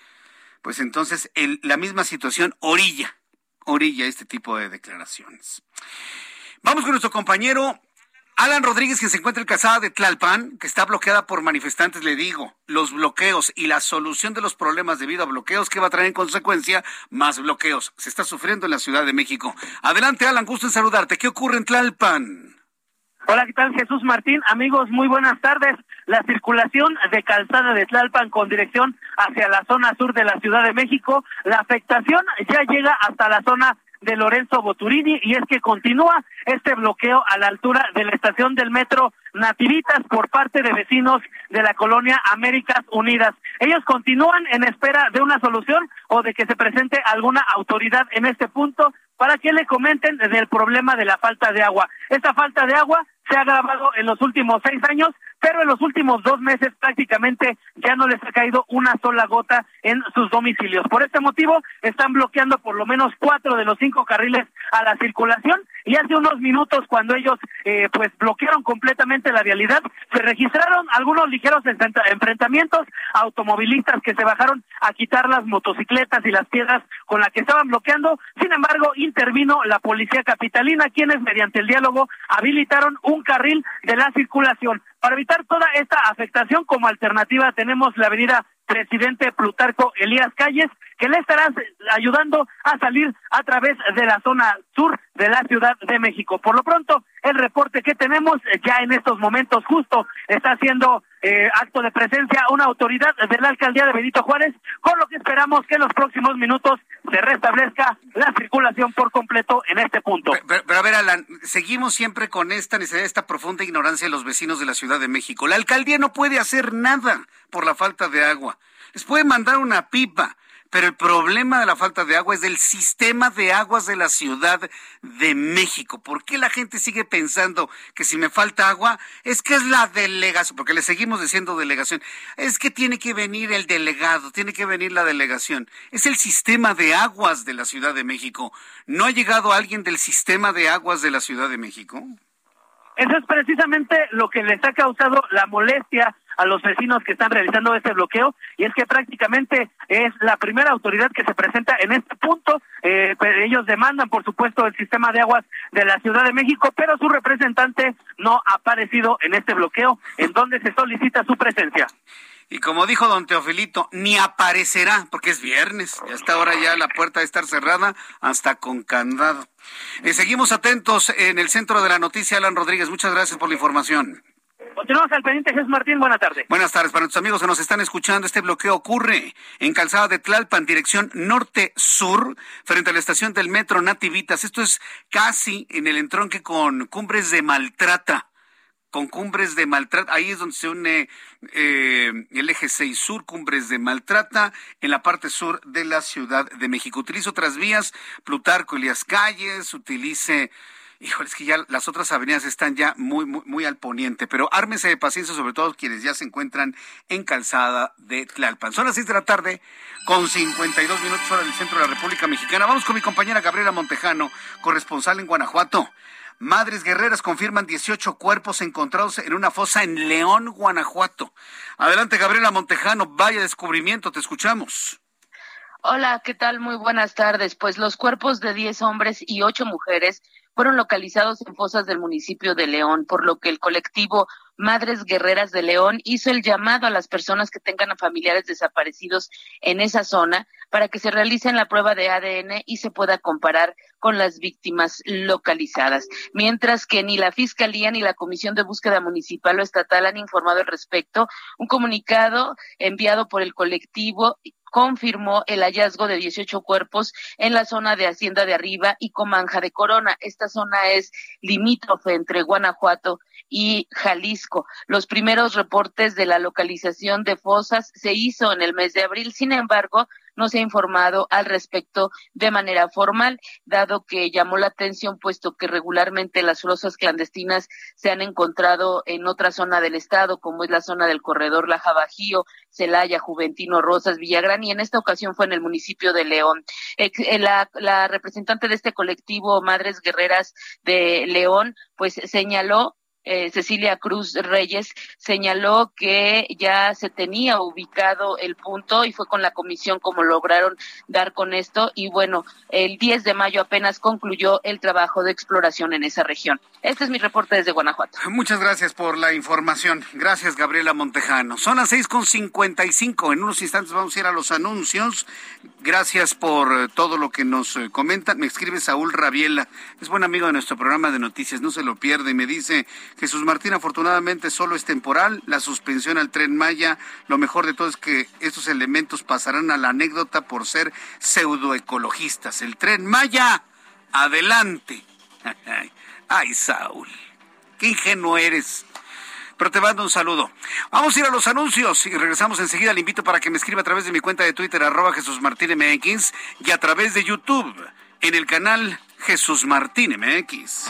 pues entonces la misma situación orilla, orilla este tipo de declaraciones. Vamos con nuestro compañero Alan Rodríguez, que se encuentra en Casada de Tlalpan, que está bloqueada por manifestantes, le digo, los bloqueos y la solución de los problemas debido a bloqueos que va a traer en consecuencia más bloqueos. Se está sufriendo en la Ciudad de México. Adelante, Alan, gusto en saludarte. ¿Qué ocurre en Tlalpan? Hola, ¿qué tal Jesús Martín? Amigos, muy buenas tardes. La circulación de calzada de Tlalpan con dirección hacia la zona sur de la Ciudad de México, la afectación ya llega hasta la zona de Lorenzo Boturini y es que continúa este bloqueo a la altura de la estación del metro Nativitas por parte de vecinos de la colonia Américas Unidas. Ellos continúan en espera de una solución o de que se presente alguna autoridad en este punto para que le comenten del problema de la falta de agua. Esta falta de agua se ha agravado en los últimos seis años, pero en los últimos dos meses prácticamente ya no les ha caído una sola gota en sus domicilios. Por este motivo están bloqueando por lo menos cuatro de los cinco carriles a la circulación y hace unos minutos cuando ellos eh, pues bloquearon completamente la vialidad se registraron algunos ligeros enfrentamientos automovilistas que se bajaron a quitar las motocicletas y las piedras con las que estaban bloqueando sin embargo intervino la policía capitalina quienes mediante el diálogo habilitaron un carril de la circulación para evitar toda esta afectación como alternativa tenemos la avenida presidente Plutarco Elías Calles, que le estará ayudando a salir a través de la zona sur de la Ciudad de México. Por lo pronto, el reporte que tenemos ya en estos momentos justo está haciendo eh, acto de presencia una autoridad de la alcaldía de Benito Juárez, con lo que esperamos que en los próximos minutos se restablezca la circulación por completo en este punto. Pero, a ver, Alan, seguimos siempre con esta necesidad, esta profunda ignorancia de los vecinos de la Ciudad de México. La alcaldía no puede hacer nada por la falta de agua. Les puede mandar una pipa, pero el problema de la falta de agua es del sistema de aguas de la Ciudad de México. ¿Por qué la gente sigue pensando que si me falta agua es que es la delegación? Porque le seguimos diciendo delegación. Es que tiene que venir el delegado, tiene que venir la delegación. Es el sistema de aguas de la Ciudad de México. ¿No ha llegado alguien del sistema de aguas de la Ciudad de México? Eso es precisamente lo que les ha causado la molestia a los vecinos que están realizando este bloqueo y es que prácticamente es la primera autoridad que se presenta en este punto. Eh, ellos demandan, por supuesto, el sistema de aguas de la Ciudad de México, pero su representante no ha aparecido en este bloqueo en donde se solicita su presencia. Y como dijo don Teofilito, ni aparecerá, porque es viernes, y hasta ahora ya la puerta de estar cerrada hasta con candado. Eh, seguimos atentos en el centro de la noticia, Alan Rodríguez. Muchas gracias por la información. Continuamos al pendiente, Jesús Martín. Buenas tardes. Buenas tardes. Para nuestros amigos que nos están escuchando, este bloqueo ocurre en Calzada de Tlalpan, dirección norte-sur, frente a la estación del metro Nativitas. Esto es casi en el entronque con Cumbres de Maltrata. con Cumbres de Maltrata. Ahí es donde se une eh, el eje 6 sur, Cumbres de Maltrata, en la parte sur de la Ciudad de México. Utilice otras vías, Plutarco Elías Calles, utilice Híjole, es que ya las otras avenidas están ya muy, muy, muy al poniente, pero ármense de paciencia, sobre todo quienes ya se encuentran en calzada de Tlalpan. Son las seis de la tarde, con 52 minutos hora del centro de la República Mexicana. Vamos con mi compañera Gabriela Montejano, corresponsal en Guanajuato. Madres guerreras confirman 18 cuerpos encontrados en una fosa en León, Guanajuato. Adelante, Gabriela Montejano, vaya descubrimiento, te escuchamos. Hola, ¿qué tal? Muy buenas tardes. Pues los cuerpos de 10 hombres y 8 mujeres fueron localizados en fosas del municipio de León, por lo que el colectivo Madres Guerreras de León hizo el llamado a las personas que tengan a familiares desaparecidos en esa zona para que se realicen la prueba de ADN y se pueda comparar con las víctimas localizadas. Mientras que ni la Fiscalía ni la Comisión de Búsqueda Municipal o Estatal han informado al respecto, un comunicado enviado por el colectivo confirmó el hallazgo de 18 cuerpos en la zona de Hacienda de Arriba y Comanja de Corona. Esta zona es limítrofe entre Guanajuato y Jalisco. Los primeros reportes de la localización de fosas se hizo en el mes de abril. Sin embargo, no se ha informado al respecto de manera formal, dado que llamó la atención, puesto que regularmente las fosas clandestinas se han encontrado en otra zona del estado, como es la zona del corredor Laja Bajío, Celaya, Juventino, Rosas, Villagrán, y en esta ocasión fue en el municipio de León. Eh, la, la representante de este colectivo, Madres Guerreras de León, pues señaló eh, Cecilia Cruz Reyes señaló que ya se tenía ubicado el punto y fue con la comisión como lograron dar con esto y bueno, el 10 de mayo apenas concluyó el trabajo de exploración en esa región. Este es mi reporte desde Guanajuato. Muchas gracias por la información. Gracias, Gabriela Montejano. Son las seis con cincuenta y cinco. En unos instantes vamos a ir a los anuncios. Gracias por todo lo que nos eh, comentan. Me escribe Saúl Rabiela. Es buen amigo de nuestro programa de noticias. No se lo pierde. Me dice Jesús Martín, afortunadamente solo es temporal. La suspensión al tren Maya. Lo mejor de todo es que estos elementos pasarán a la anécdota por ser pseudoecologistas. El tren Maya. Adelante. Ay, Saúl, qué ingenuo eres. Pero te mando un saludo. Vamos a ir a los anuncios y regresamos enseguida. Le invito para que me escriba a través de mi cuenta de Twitter, arroba Jesús Martín MX, y a través de YouTube, en el canal Jesús Martín MX.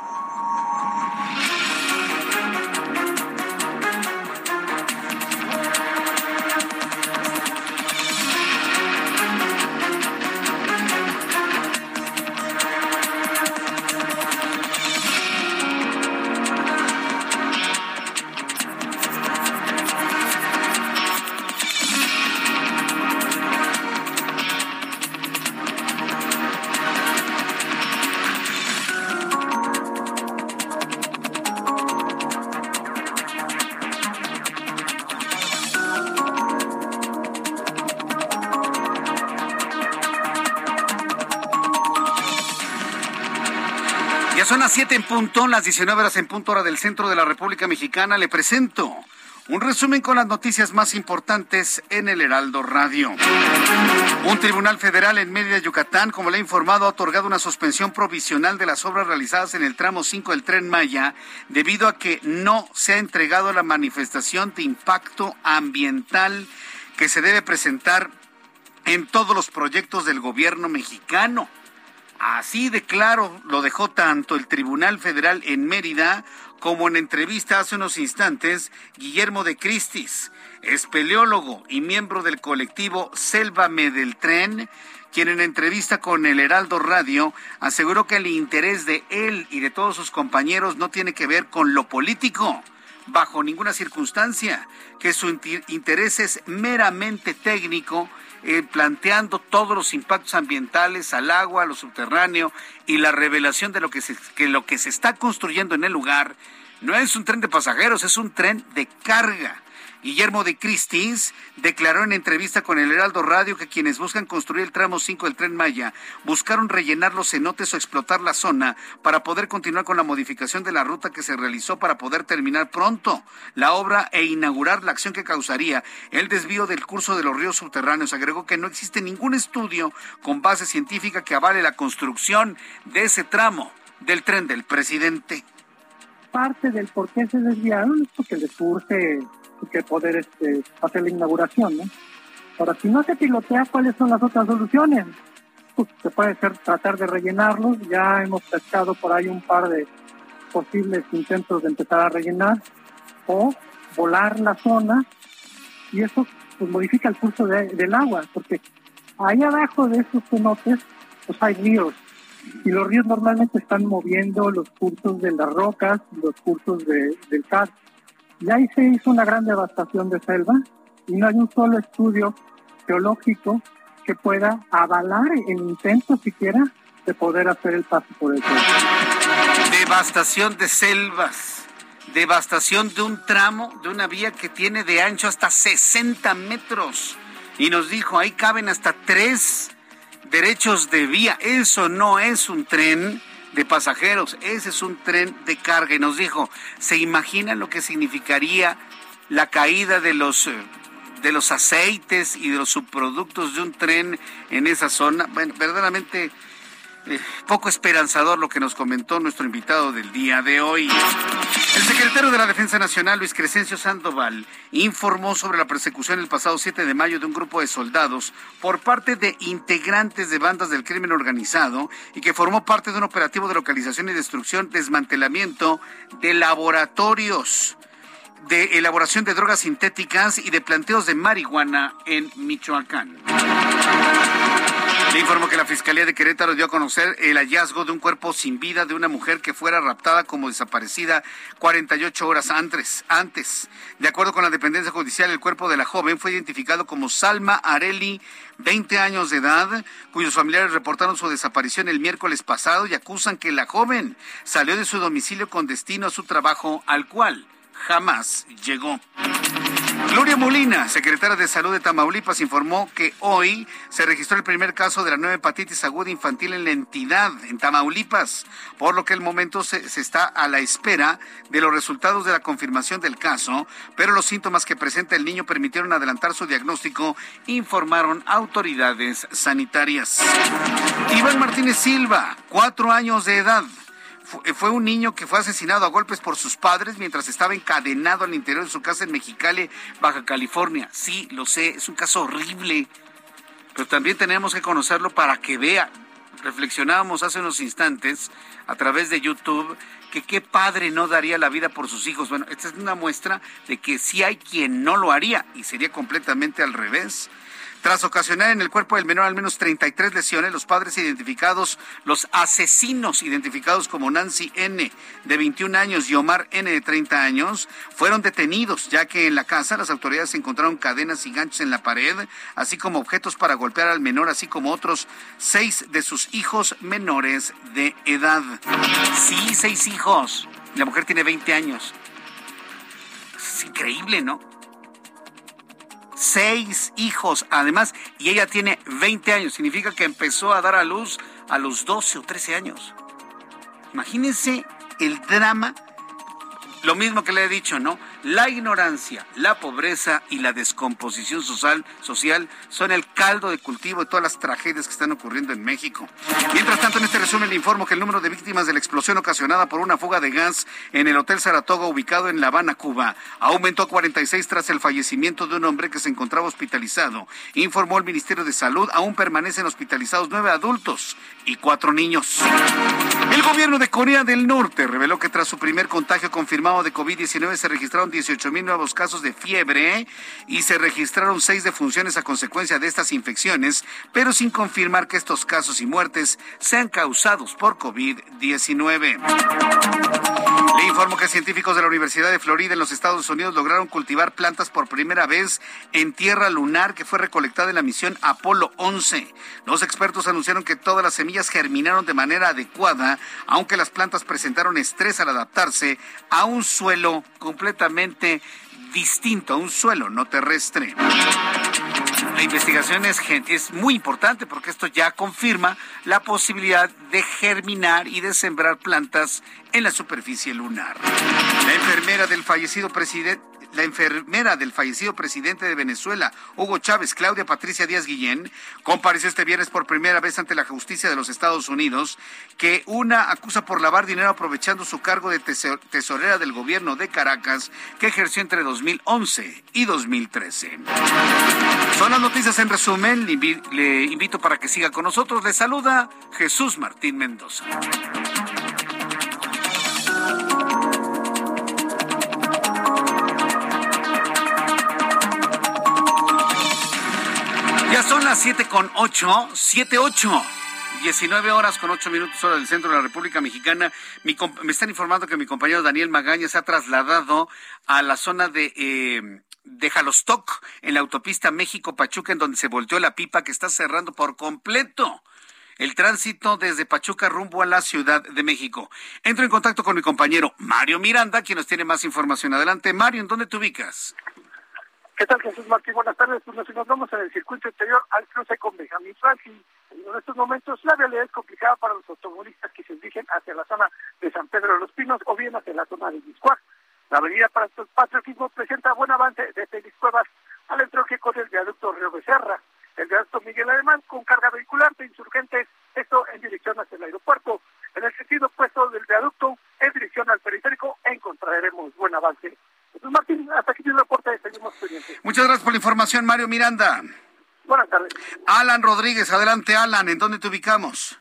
Punto, las 19 horas en punto hora del centro de la República Mexicana, le presento un resumen con las noticias más importantes en el Heraldo Radio. Un tribunal federal en Mérida, Yucatán, como le ha informado, ha otorgado una suspensión provisional de las obras realizadas en el tramo 5 del tren Maya debido a que no se ha entregado la manifestación de impacto ambiental que se debe presentar en todos los proyectos del gobierno mexicano. Así de claro lo dejó tanto el Tribunal Federal en Mérida como en entrevista hace unos instantes Guillermo de Cristis, espeleólogo y miembro del colectivo Sélvame del Tren, quien en entrevista con el Heraldo Radio aseguró que el interés de él y de todos sus compañeros no tiene que ver con lo político, bajo ninguna circunstancia, que su interés es meramente técnico eh, planteando todos los impactos ambientales al agua, a lo subterráneo y la revelación de lo que, se, que lo que se está construyendo en el lugar no es un tren de pasajeros, es un tren de carga. Guillermo de Cristins declaró en entrevista con el Heraldo Radio que quienes buscan construir el tramo 5 del tren Maya buscaron rellenar los cenotes o explotar la zona para poder continuar con la modificación de la ruta que se realizó para poder terminar pronto la obra e inaugurar la acción que causaría el desvío del curso de los ríos subterráneos. Agregó que no existe ningún estudio con base científica que avale la construcción de ese tramo del tren del presidente. Parte del por qué se desviaron es porque les urge que poder este, hacer la inauguración, ¿no? Ahora, si no se pilotea, ¿cuáles son las otras soluciones? Pues se puede ser tratar de rellenarlos, ya hemos pescado por ahí un par de posibles intentos de empezar a rellenar, o volar la zona, y eso pues modifica el curso del agua, porque ahí abajo de esos cenotes pues hay ríos, y los ríos normalmente están moviendo los cursos de las rocas, los cursos de, del CAD. Y ahí se hizo una gran devastación de selva y no hay un solo estudio geológico que pueda avalar el intento siquiera de poder hacer el paso por el suelo. Devastación de selvas, devastación de un tramo, de una vía que tiene de ancho hasta 60 metros. Y nos dijo, ahí caben hasta tres derechos de vía. Eso no es un tren de pasajeros, ese es un tren de carga. Y nos dijo, ¿se imaginan lo que significaría la caída de los eh, de los aceites y de los subproductos de un tren en esa zona? Bueno, verdaderamente poco esperanzador lo que nos comentó nuestro invitado del día de hoy. El secretario de la Defensa Nacional, Luis Crescencio Sandoval, informó sobre la persecución el pasado 7 de mayo de un grupo de soldados por parte de integrantes de bandas del crimen organizado y que formó parte de un operativo de localización y destrucción, desmantelamiento de laboratorios de elaboración de drogas sintéticas y de planteos de marihuana en Michoacán. Le informo que la Fiscalía de Querétaro dio a conocer el hallazgo de un cuerpo sin vida de una mujer que fuera raptada como desaparecida 48 horas antes. antes. De acuerdo con la dependencia judicial, el cuerpo de la joven fue identificado como Salma Areli, 20 años de edad, cuyos familiares reportaron su desaparición el miércoles pasado y acusan que la joven salió de su domicilio con destino a su trabajo, al cual jamás llegó. Gloria Molina, secretaria de Salud de Tamaulipas, informó que hoy se registró el primer caso de la nueva hepatitis aguda infantil en la entidad, en Tamaulipas, por lo que el momento se, se, está a la espera de los resultados de la confirmación del caso, pero los síntomas que presenta el niño permitieron adelantar su diagnóstico, informaron autoridades sanitarias. Iván Martínez Silva, cuatro años de edad fue un niño que fue asesinado a golpes por sus padres mientras estaba encadenado al interior de su casa en Mexicali, Baja California. Sí, lo sé, es un caso horrible, pero también tenemos que conocerlo para que vea. Reflexionábamos hace unos instantes a través de YouTube que qué padre no daría la vida por sus hijos. Bueno, esta es una muestra de que sí hay quien no lo haría y sería completamente al revés. Tras ocasionar en el cuerpo del menor al menos 33 lesiones, los padres identificados, los asesinos identificados como Nancy N, de 21 años, y Omar N, de 30 años, fueron detenidos, ya que en la casa las autoridades encontraron cadenas y ganchos en la pared, así como objetos para golpear al menor, así como otros seis de sus hijos menores de edad. Sí, seis hijos. La mujer tiene 20 años. Es increíble, ¿no? Seis hijos, además, y ella tiene 20 años. Significa que empezó a dar a luz a los 12 o 13 años. Imagínense el drama lo mismo que le he dicho, ¿no? La ignorancia, la pobreza y la descomposición social, son el caldo de cultivo de todas las tragedias que están ocurriendo en México. Mientras tanto, en este resumen le informo que el número de víctimas de la explosión ocasionada por una fuga de gas en el Hotel Saratoga ubicado en La Habana, Cuba, aumentó a 46 tras el fallecimiento de un hombre que se encontraba hospitalizado. Informó el Ministerio de Salud, aún permanecen hospitalizados nueve adultos y cuatro niños. El gobierno de Corea del Norte reveló que tras su primer contagio confirmado de COVID-19 se registraron 18 mil nuevos casos de fiebre y se registraron seis defunciones a consecuencia de estas infecciones, pero sin confirmar que estos casos y muertes sean causados por COVID-19. Le informo que científicos de la Universidad de Florida en los Estados Unidos lograron cultivar plantas por primera vez en tierra lunar que fue recolectada en la misión Apolo 11. Los expertos anunciaron que todas las semillas germinaron de manera adecuada, aunque las plantas presentaron estrés al adaptarse a un suelo completamente distinto, a un suelo no terrestre. La investigación es, es, muy importante porque esto ya confirma la posibilidad de germinar y de sembrar plantas en la superficie lunar. La enfermera del fallecido presidente la enfermera del fallecido presidente de Venezuela, Hugo Chávez, Claudia Patricia Díaz Guillén, compareció este viernes por primera vez ante la justicia de los Estados Unidos, que una acusa por lavar dinero aprovechando su cargo de tesorera del gobierno de Caracas, que ejerció entre 2011 y 2013. Son las noticias en resumen. Le invito para que siga con nosotros. Le saluda Jesús Martín Mendoza. Las siete con ocho, siete ocho. 19 horas con 8 minutos hora del centro de la República Mexicana. me están informando que mi compañero Daniel Magaña se ha trasladado a la zona de, eh, de Jalostoc, en la autopista México-Pachuca, en donde se volteó la pipa que está cerrando por completo el tránsito desde Pachuca rumbo a la Ciudad de México. Entro en contacto con mi compañero Mario Miranda, quien nos tiene más información. Adelante, Mario, ¿en dónde te ubicas? ¿Qué tal, Jesús Martín? Buenas tardes. Pues nos encontramos en el circuito interior al cruce con Benjamín Franklin. En estos momentos la realidad es complicada para los automovilistas que se dirigen hacia la zona de San Pedro de los Pinos o bien hacia la zona de Miscuac. La avenida para el patriotismo presenta buen avance desde Cuevas al entronque con el viaducto Río Becerra, el viaducto Miguel Alemán con carga vehicular de insurgentes, esto en dirección hacia el aeropuerto. En el sentido opuesto del viaducto, en dirección al periférico, encontraremos buen avance. Jesús Martín, hasta aquí el reporte, seguimos pendientes. Muchas gracias por la información, Mario Miranda. Buenas tardes. Alan Rodríguez, adelante Alan, ¿en dónde te ubicamos?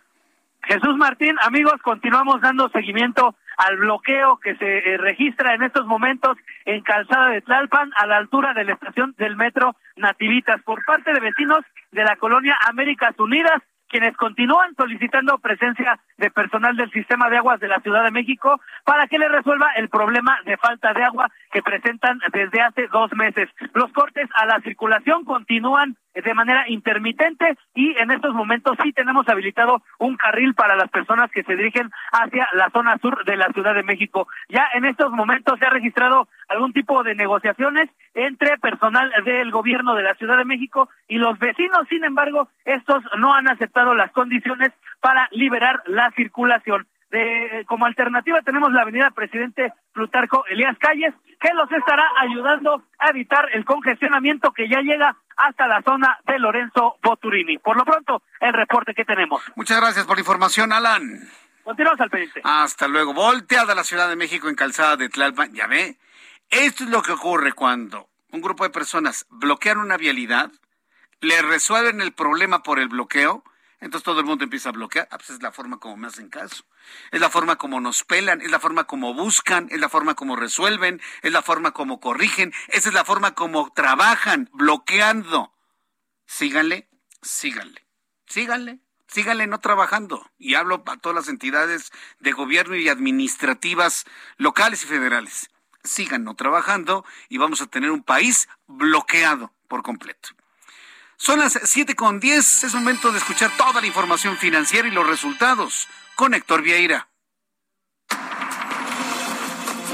Jesús Martín, amigos, continuamos dando seguimiento al bloqueo que se eh, registra en estos momentos en Calzada de Tlalpan, a la altura de la estación del metro Nativitas, por parte de vecinos de la colonia Américas Unidas, quienes continúan solicitando presencia de personal del sistema de aguas de la Ciudad de México para que le resuelva el problema de falta de agua que presentan desde hace dos meses. Los cortes a la circulación continúan de manera intermitente y en estos momentos sí tenemos habilitado un carril para las personas que se dirigen hacia la zona sur de la Ciudad de México. Ya en estos momentos se ha registrado algún tipo de negociaciones entre personal del gobierno de la Ciudad de México y los vecinos. Sin embargo, estos no han aceptado las condiciones para liberar la circulación. De, como alternativa tenemos la avenida Presidente Plutarco Elías Calles, que los estará ayudando a evitar el congestionamiento que ya llega hasta la zona de Lorenzo Boturini. Por lo pronto, el reporte que tenemos. Muchas gracias por la información, Alan. Continuamos al pendiente. Hasta luego. Volteada la Ciudad de México en calzada de Tlalpan. Ya ve, esto es lo que ocurre cuando un grupo de personas bloquean una vialidad, le resuelven el problema por el bloqueo entonces todo el mundo empieza a bloquear. Ah, pues es la forma como me hacen caso. Es la forma como nos pelan, es la forma como buscan, es la forma como resuelven, es la forma como corrigen, esa es la forma como trabajan, bloqueando. Síganle, síganle, síganle, síganle no trabajando. Y hablo a todas las entidades de gobierno y administrativas locales y federales. Sigan no trabajando y vamos a tener un país bloqueado por completo. Son las siete con diez. Es momento de escuchar toda la información financiera y los resultados con Héctor Vieira.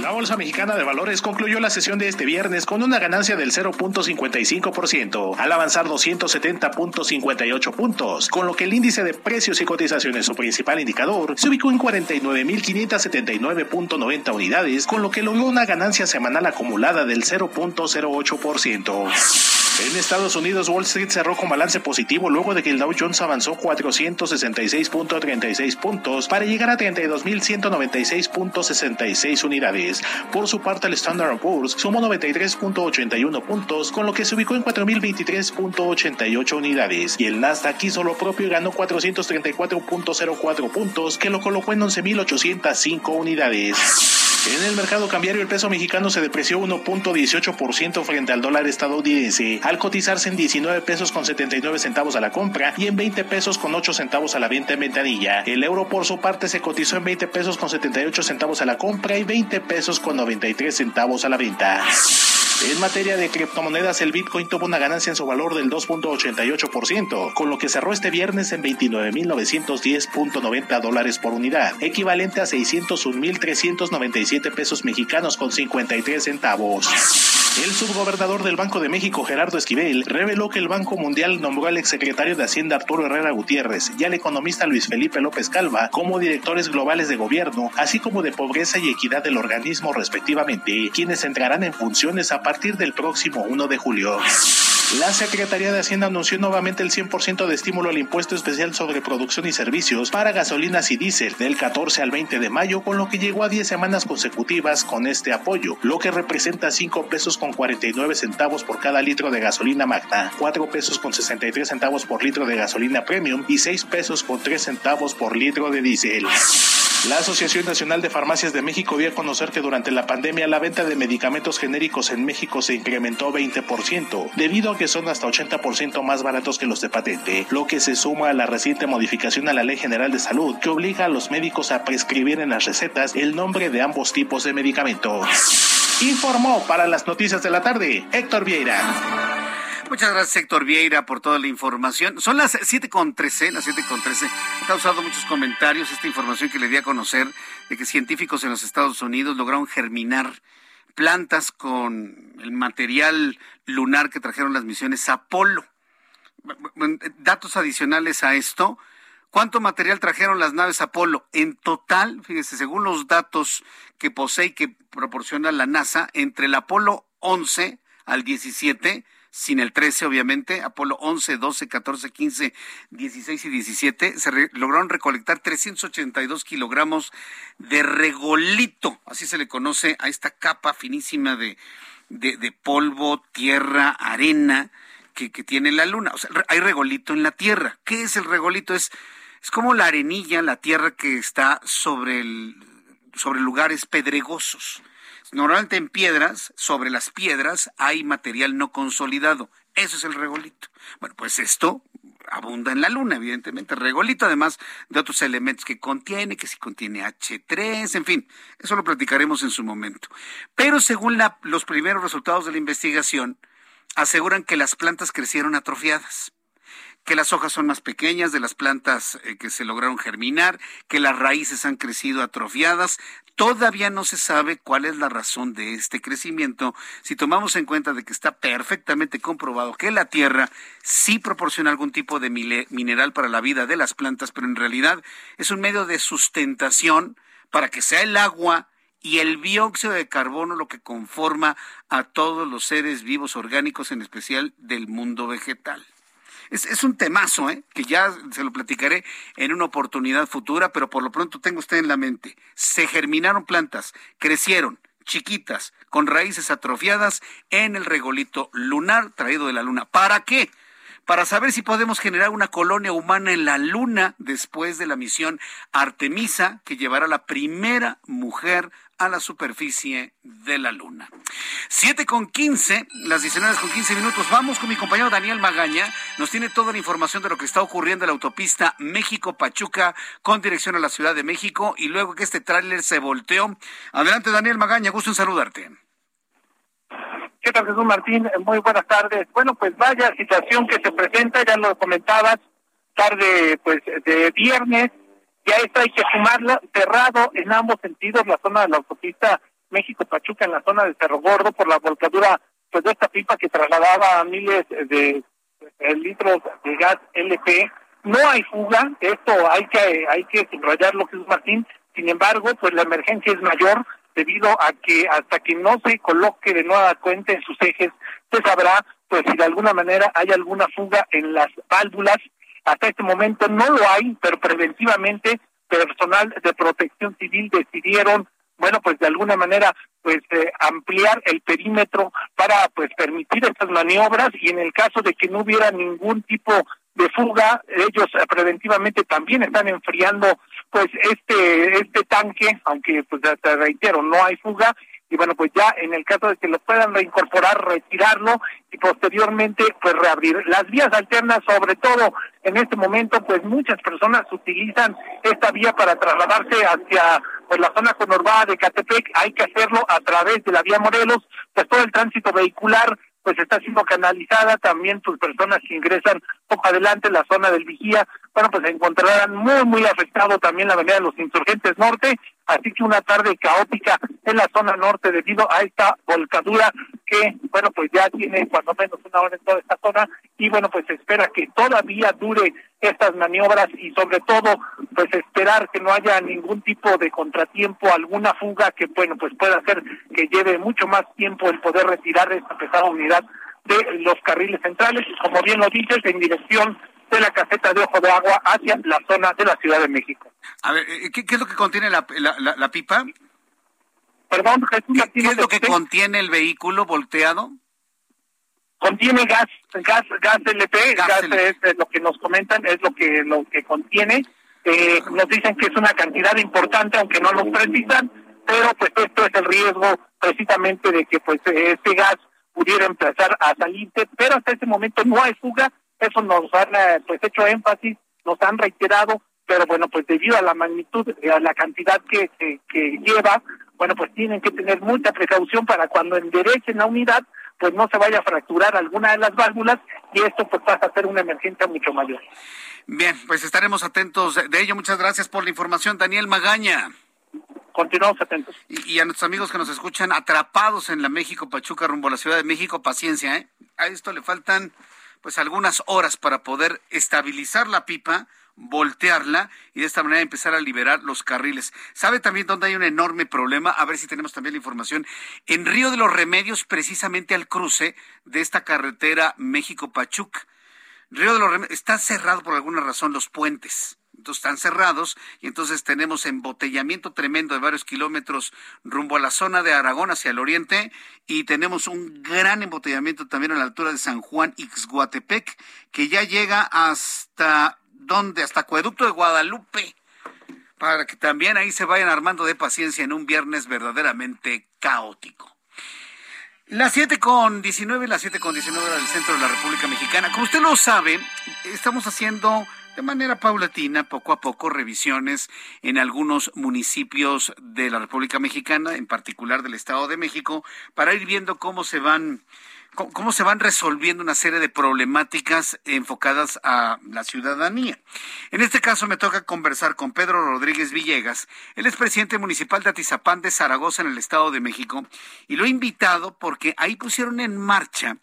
La Bolsa Mexicana de Valores concluyó la sesión de este viernes con una ganancia del 0.55%, al avanzar 270.58 puntos, con lo que el índice de precios y cotizaciones, su principal indicador, se ubicó en 49.579.90 unidades, con lo que logró una ganancia semanal acumulada del 0.08%. En Estados Unidos, Wall Street cerró con balance positivo luego de que el Dow Jones avanzó 466.36 puntos para llegar a 32.196.66 unidades. Por su parte, el Standard Poor's sumó 93.81 puntos, con lo que se ubicó en 4.023.88 unidades. Y el Nasdaq hizo lo propio y ganó 434.04 puntos, que lo colocó en 11.805 unidades. En el mercado cambiario el peso mexicano se depreció 1.18% frente al dólar estadounidense, al cotizarse en 19 pesos con 79 centavos a la compra y en 20 pesos con 8 centavos a la venta en ventanilla. El euro por su parte se cotizó en 20 pesos con 78 centavos a la compra y 20 pesos con 93 centavos a la venta. En materia de criptomonedas, el Bitcoin tuvo una ganancia en su valor del 2.88%, con lo que cerró este viernes en 29.910.90 dólares por unidad, equivalente a 601.397 pesos mexicanos con 53 centavos. El subgobernador del Banco de México, Gerardo Esquivel, reveló que el Banco Mundial nombró al exsecretario de Hacienda Arturo Herrera Gutiérrez y al economista Luis Felipe López Calva como directores globales de gobierno, así como de pobreza y equidad del organismo respectivamente, quienes entrarán en funciones a partir del próximo 1 de julio. La Secretaría de Hacienda anunció nuevamente el 100% de estímulo al impuesto especial sobre producción y servicios para gasolinas y diésel del 14 al 20 de mayo, con lo que llegó a 10 semanas consecutivas con este apoyo, lo que representa 5 pesos con 49 centavos por cada litro de gasolina magna, 4 pesos con 63 centavos por litro de gasolina premium y 6 pesos con 3 centavos por litro de diésel. La Asociación Nacional de Farmacias de México dio a conocer que durante la pandemia la venta de medicamentos genéricos en México se incrementó 20%, debido a que son hasta 80% más baratos que los de patente, lo que se suma a la reciente modificación a la Ley General de Salud que obliga a los médicos a prescribir en las recetas el nombre de ambos tipos de medicamentos. Informó para las noticias de la tarde Héctor Vieira. Muchas gracias, Héctor Vieira, por toda la información. Son las 7.13, las 7.13. Ha causado muchos comentarios esta información que le di a conocer de que científicos en los Estados Unidos lograron germinar plantas con el material lunar que trajeron las misiones Apolo. Datos adicionales a esto. ¿Cuánto material trajeron las naves Apolo? En total, fíjese, según los datos que posee y que proporciona la NASA, entre el Apolo 11 al 17 sin el 13 obviamente, Apolo 11, 12, 14, 15, 16 y 17, se lograron recolectar 382 kilogramos de regolito, así se le conoce a esta capa finísima de, de, polvo, tierra, arena que, que, tiene la luna. O sea, hay regolito en la tierra. ¿Qué es el regolito? Es, es como la arenilla, la tierra que está sobre, el, sobre lugares pedregosos. Normalmente en piedras, sobre las piedras, hay material no consolidado. Eso es el regolito. Bueno, pues esto abunda en la Luna, evidentemente. Regolito, además de otros elementos que contiene, que si contiene H3, en fin, eso lo platicaremos en su momento. Pero según los primeros resultados de la investigación, aseguran que las plantas crecieron atrofiadas que las hojas son más pequeñas de las plantas eh, que se lograron germinar, que las raíces han crecido atrofiadas. Todavía no se sabe cuál es la razón de este crecimiento si tomamos en cuenta de que está perfectamente comprobado que la tierra sí proporciona algún tipo de mineral para la vida de las plantas, pero en realidad es un medio de sustentación para que sea el agua y el dióxido de carbono lo que conforma a todos los seres vivos orgánicos, en especial del mundo vegetal. Es, un temazo, ¿eh? que ya se lo platicaré en una oportunidad futura, pero por lo pronto tengo usted en la mente. Se germinaron plantas, crecieron, chiquitas, con raíces atrofiadas en el regolito lunar traído de la luna. ¿Para qué? Para saber si podemos generar una colonia humana en la Luna después de la misión Artemisa, que llevará la primera mujer a la superficie de la Luna. Siete con quince, las 19 con quince minutos. Vamos con mi compañero Daniel Magaña. Nos tiene toda la información de lo que está ocurriendo en la autopista México-Pachuca con dirección a la Ciudad de México y luego que este tráiler se volteó. Adelante Daniel Magaña, gusto en saludarte. ¿Qué tal Jesús Martín? Muy buenas tardes. Bueno, pues vaya situación que se presenta, ya lo comentabas, tarde pues de viernes ya esta hay que sumarla, cerrado en ambos sentidos la zona de la autopista México-Pachuca en la zona de Cerro Gordo por la volcadura pues de esta pipa que trasladaba miles de, litros de gas LP. No hay fuga, esto hay que hay que subrayarlo, Jesús Martín. Sin embargo, pues la emergencia es mayor debido a que hasta que no se coloque de nueva cuenta en sus ejes, se sabrá pues si de alguna manera hay alguna fuga en las válvulas. Hasta este momento no lo hay, pero preventivamente personal de protección civil decidieron, bueno, pues de alguna manera, pues eh, ampliar el perímetro para pues permitir estas maniobras y en el caso de que no hubiera ningún tipo de fuga. Ellos preventivamente también están enfriando pues este este tanque, aunque pues te reitero, no hay fuga y bueno, pues ya en el caso de que lo puedan reincorporar, retirarlo y posteriormente pues reabrir. Las vías alternas, sobre todo en este momento, pues muchas personas utilizan esta vía para trasladarse hacia pues, la zona conurbada de Catepec, hay que hacerlo a través de la vía Morelos, pues todo el tránsito vehicular pues está siendo canalizada, también tus personas que ingresan poco adelante la zona del Vigía, bueno, pues se encontrarán muy, muy afectado también la avenida de los Insurgentes Norte, así que una tarde caótica en la zona norte debido a esta volcadura que, bueno, pues ya tiene cuando menos una hora en toda esta zona y bueno, pues se espera que todavía dure estas maniobras y sobre todo, pues esperar que no haya ningún tipo de contratiempo, alguna fuga que, bueno, pues pueda hacer que lleve mucho más tiempo el poder retirar esta pesada unidad de los carriles centrales, como bien lo dices, en dirección de la caseta de Ojo de Agua hacia la zona de la Ciudad de México. A ver, eh, ¿qué, es lo que contiene la, la, pipa? Perdón, ¿Qué, es lo que contiene el vehículo volteado? Contiene gas, gas, gas LP, gas, es, lo que nos comentan, es lo que lo que contiene. Eh, nos dicen que es una cantidad importante, aunque no lo precisan, pero pues esto es el riesgo precisamente de que pues este gas pudiera empezar a salirse, pero hasta este momento no hay fuga, eso nos han eh, pues hecho énfasis, nos han reiterado, pero bueno, pues debido a la magnitud, eh, a la cantidad que, que, lleva, bueno, pues tienen que tener mucha precaución para cuando enderecen la unidad, pues no se vaya a fracturar alguna de las válvulas y esto pues pasa a ser una emergencia mucho mayor. Bien, pues estaremos atentos de ello. Muchas gracias por la información, Daniel Magaña continuamos atentos. Y, a nuestros amigos que nos escuchan atrapados en la México Pachuca rumbo a la Ciudad de México, paciencia, ¿eh? A esto le faltan pues algunas horas para poder estabilizar la pipa, voltearla y de esta manera empezar a liberar los carriles. ¿Sabe también dónde hay un enorme problema? A ver si tenemos también la información. En Río de los Remedios, precisamente al cruce de esta carretera México-Pachuca. Río de los Remedios está cerrado por alguna razón los puentes están cerrados y entonces tenemos embotellamiento tremendo de varios kilómetros rumbo a la zona de Aragón hacia el oriente y tenemos un gran embotellamiento también a la altura de San Juan Ixguatepec que ya llega hasta ¿dónde? Hasta Acueducto de Guadalupe para que también ahí se vayan armando de paciencia en un viernes verdaderamente caótico. Las 7 con 19, las 7 con 19 del centro de la República Mexicana. Como usted lo sabe, estamos haciendo de manera paulatina, poco a poco, revisiones en algunos municipios de la República Mexicana, en particular del Estado de México, para ir viendo cómo se van cómo se van resolviendo una serie de problemáticas enfocadas a la ciudadanía. En este caso me toca conversar con Pedro Rodríguez Villegas, él es presidente municipal de Atizapán de Zaragoza en el Estado de México y lo he invitado porque ahí pusieron en marcha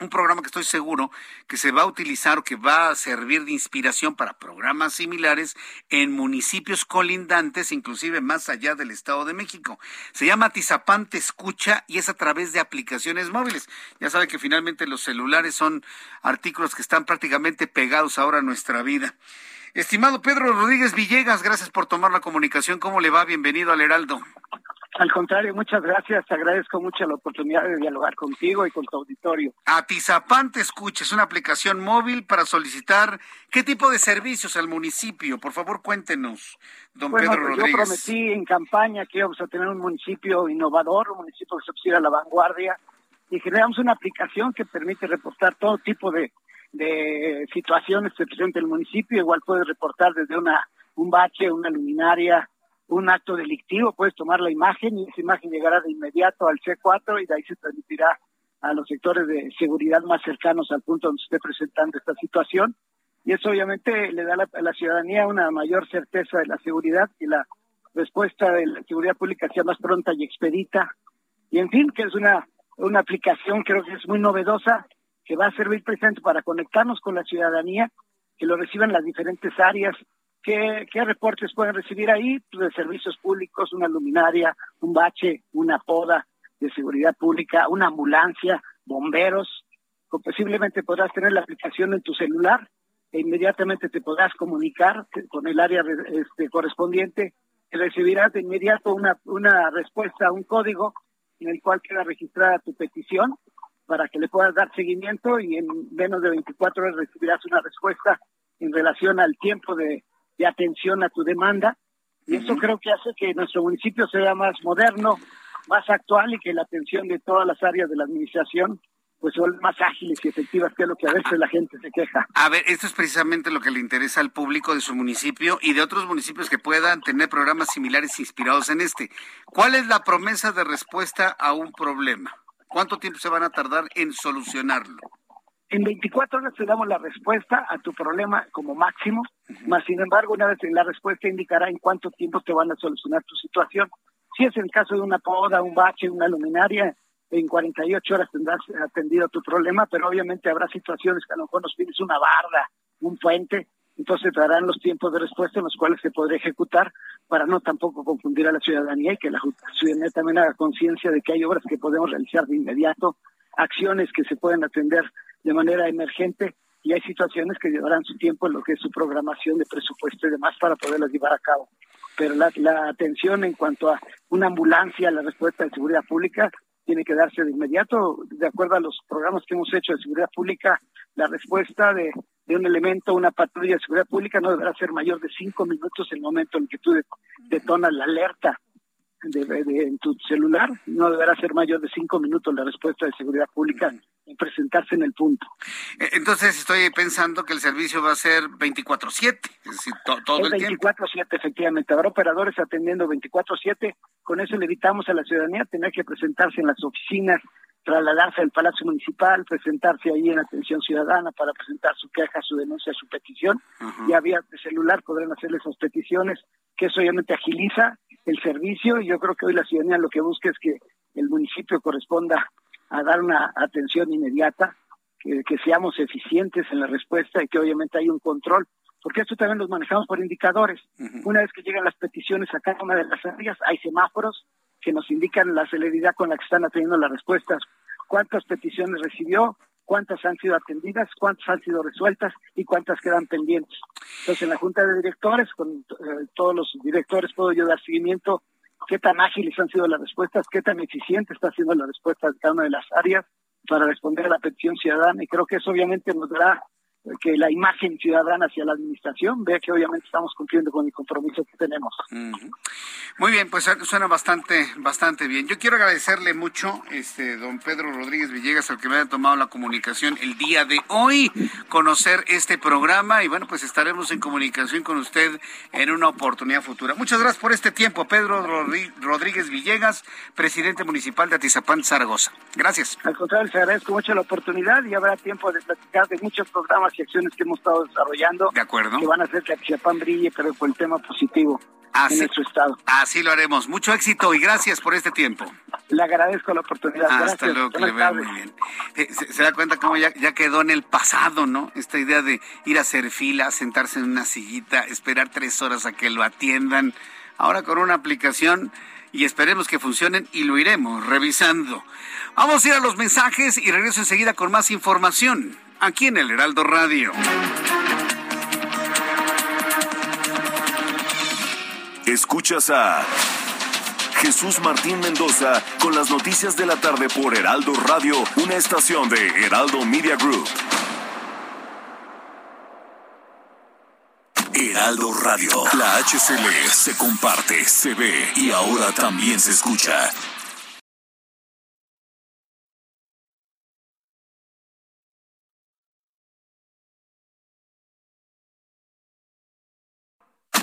un programa que estoy seguro que se va a utilizar o que va a servir de inspiración para programas similares en municipios colindantes, inclusive más allá del Estado de México. Se llama Tizapán Te Escucha y es a través de aplicaciones móviles. Ya sabe que finalmente los celulares son artículos que están prácticamente pegados ahora a nuestra vida. Estimado Pedro Rodríguez Villegas, gracias por tomar la comunicación. ¿Cómo le va? Bienvenido al Heraldo. Al contrario, muchas gracias. Te agradezco mucho la oportunidad de dialogar contigo y con tu auditorio. Atizapán te escucha, es una aplicación móvil para solicitar qué tipo de servicios al municipio. Por favor, cuéntenos, don Pedro pues Rodríguez. Yo prometí en campaña que íbamos a tener un municipio innovador, un municipio que se pusiera a la vanguardia y generamos una aplicación que permite reportar todo tipo de, de situaciones que presenta el municipio. Igual puede reportar desde una un bache, una luminaria, un acto delictivo, puedes tomar la imagen y esa imagen llegará de inmediato al C4 y de ahí se transmitirá a los sectores de seguridad más cercanos al punto donde se esté presentando esta situación. Y eso obviamente le da a la, ciudadanía una mayor certeza de la seguridad y la respuesta de la seguridad pública sea más pronta y expedita. Y en fin, que es una, una aplicación creo que es muy novedosa, que va a servir precisamente para conectarnos con la ciudadanía, que lo reciban las diferentes áreas ¿Qué, reportes pueden recibir ahí? Pues, de servicios públicos, una luminaria, un bache, una poda de seguridad pública, una ambulancia, bomberos. posiblemente podrás tener la aplicación en tu celular e inmediatamente te podrás comunicar con el área este, correspondiente y recibirás de inmediato una, una respuesta, un código en el cual queda registrada tu petición para que le puedas dar seguimiento y en menos de 24 horas recibirás una respuesta en relación al tiempo de, atención a tu demanda. Y eso creo que hace que nuestro municipio sea más moderno, más actual y que la atención de todas las áreas de la administración pues son más ágiles y efectivas, que es lo que a veces la gente se queja. A ver, esto es precisamente lo que le interesa al público de su municipio y de otros municipios que puedan tener programas similares inspirados en este. ¿Cuál es la promesa de respuesta a un problema? ¿Cuánto tiempo se van a tardar en solucionarlo? En 24 horas te damos la respuesta a tu problema como máximo, más sin embargo, una vez la respuesta indicará en cuánto tiempo te van a solucionar tu situación. Si es el caso de una poda, un bache, una luminaria, en 48 horas tendrás atendido tu problema, pero obviamente habrá situaciones que a lo mejor nos pides una barda, un puente, entonces te darán los tiempos de respuesta en los cuales se podrá ejecutar para no tampoco confundir a la ciudadanía y que la ciudadanía también haga conciencia de que hay obras que podemos realizar de inmediato, acciones que se pueden atender de manera emergente y hay situaciones que llevarán su tiempo en lo que es su programación de presupuesto y demás para poderlas llevar a cabo. Pero la, atención en cuanto a una ambulancia, la respuesta de seguridad pública, tiene que darse de inmediato, de acuerdo a los programas que hemos hecho de seguridad pública, la respuesta de, de un elemento, una patrulla de seguridad pública no deberá ser mayor de cinco minutos el momento en que tú detonas la alerta de, en tu celular, no deberá ser mayor de cinco minutos la respuesta de seguridad pública en presentarse en el punto. Eh, entonces estoy pensando que el servicio va a ser 24/7, es decir, todo el tiempo. 24/7, efectivamente. Habrá operadores atendiendo 24/7. Con eso le evitamos a la ciudadanía tener que presentarse en las oficinas, trasladarse al Palacio Municipal, presentarse ahí en atención ciudadana para presentar su queja, su denuncia, su petición. Ya vía de celular podrán hacerle esas peticiones, que eso obviamente agiliza el servicio y yo creo que hoy la ciudadanía lo que busca es que el municipio corresponda a dar una atención inmediata, que, seamos eficientes en la respuesta y que obviamente hay un control, porque esto también los manejamos por indicadores. Una vez que llegan las peticiones a cada una de las áreas, hay semáforos que nos indican la celeridad con la que están atendiendo las respuestas, cuántas peticiones recibió, cuántas han sido atendidas, cuántas han sido resueltas y cuántas quedan pendientes. Entonces, en la Junta de Directores, con eh, todos los directores, puedo yo dar seguimiento qué tan ágiles han sido las respuestas, qué tan eficiente está siendo la respuesta de cada una de las áreas para responder a la petición ciudadana. Y creo que eso obviamente nos dará que la imagen ciudadana hacia la administración vea que obviamente estamos cumpliendo con el compromiso que tenemos. Muy bien, pues suena bastante, bastante bien. Yo quiero agradecerle mucho, este, don Pedro Rodríguez Villegas, al que me haya tomado la comunicación el día de hoy, conocer este programa y bueno, pues estaremos en comunicación con usted en una oportunidad futura. Muchas gracias por este tiempo, Pedro Rodríguez Villegas, presidente municipal de Atizapán, Zaragoza. Gracias. Al contrario, les agradezco mucho la oportunidad y habrá tiempo de platicar de muchos programas y acciones que hemos estado desarrollando. De acuerdo. Que van a hacer que Chiapán brille, pero con el tema positivo en nuestro estado. Así lo haremos. Mucho éxito y gracias por este tiempo. Le agradezco la oportunidad. Hasta luego, que le vea muy bien. Eh, se, da cuenta cómo ya, ya quedó en el pasado, ¿no? Esta idea de ir a hacer fila, sentarse en una sillita, esperar tres horas a que lo atiendan. Ahora con una aplicación y esperemos que funcionen y lo iremos revisando. Vamos a ir a los mensajes y regreso enseguida con más información aquí en el Heraldo Radio. Escuchas a Jesús Martín Mendoza con las noticias de la tarde por Heraldo Radio, una estación de Heraldo Media Group. Heraldo Radio, la HCL se comparte, se ve y ahora también se escucha.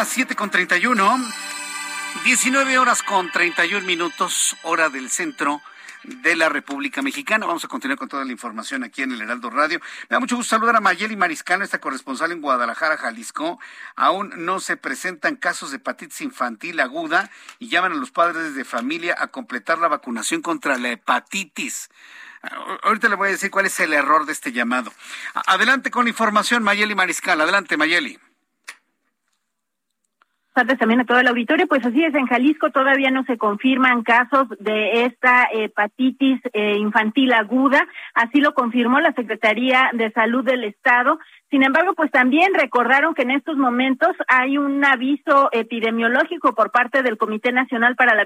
las 7 con 31, 19 horas con 31 minutos, hora del centro de la República Mexicana. Vamos a continuar con toda la información aquí en el Heraldo Radio. Me da mucho gusto saludar a Mayeli Mariscal, esta corresponsal en Guadalajara, Jalisco. Aún no se presentan casos de hepatitis infantil aguda y llaman a los padres de familia a completar la vacunación contra la hepatitis. Ahorita le voy a decir cuál es el error de este llamado. Adelante con la información, Mayeli Mariscal. Adelante, Mayeli tardes también a todo el auditorio. Pues así es, en Jalisco todavía no se confirman casos de esta hepatitis eh, infantil aguda. Así lo confirmó la Secretaría de Salud del Estado. Sin embargo, pues también recordaron que en estos momentos hay un aviso epidemiológico por parte del Comité Nacional para la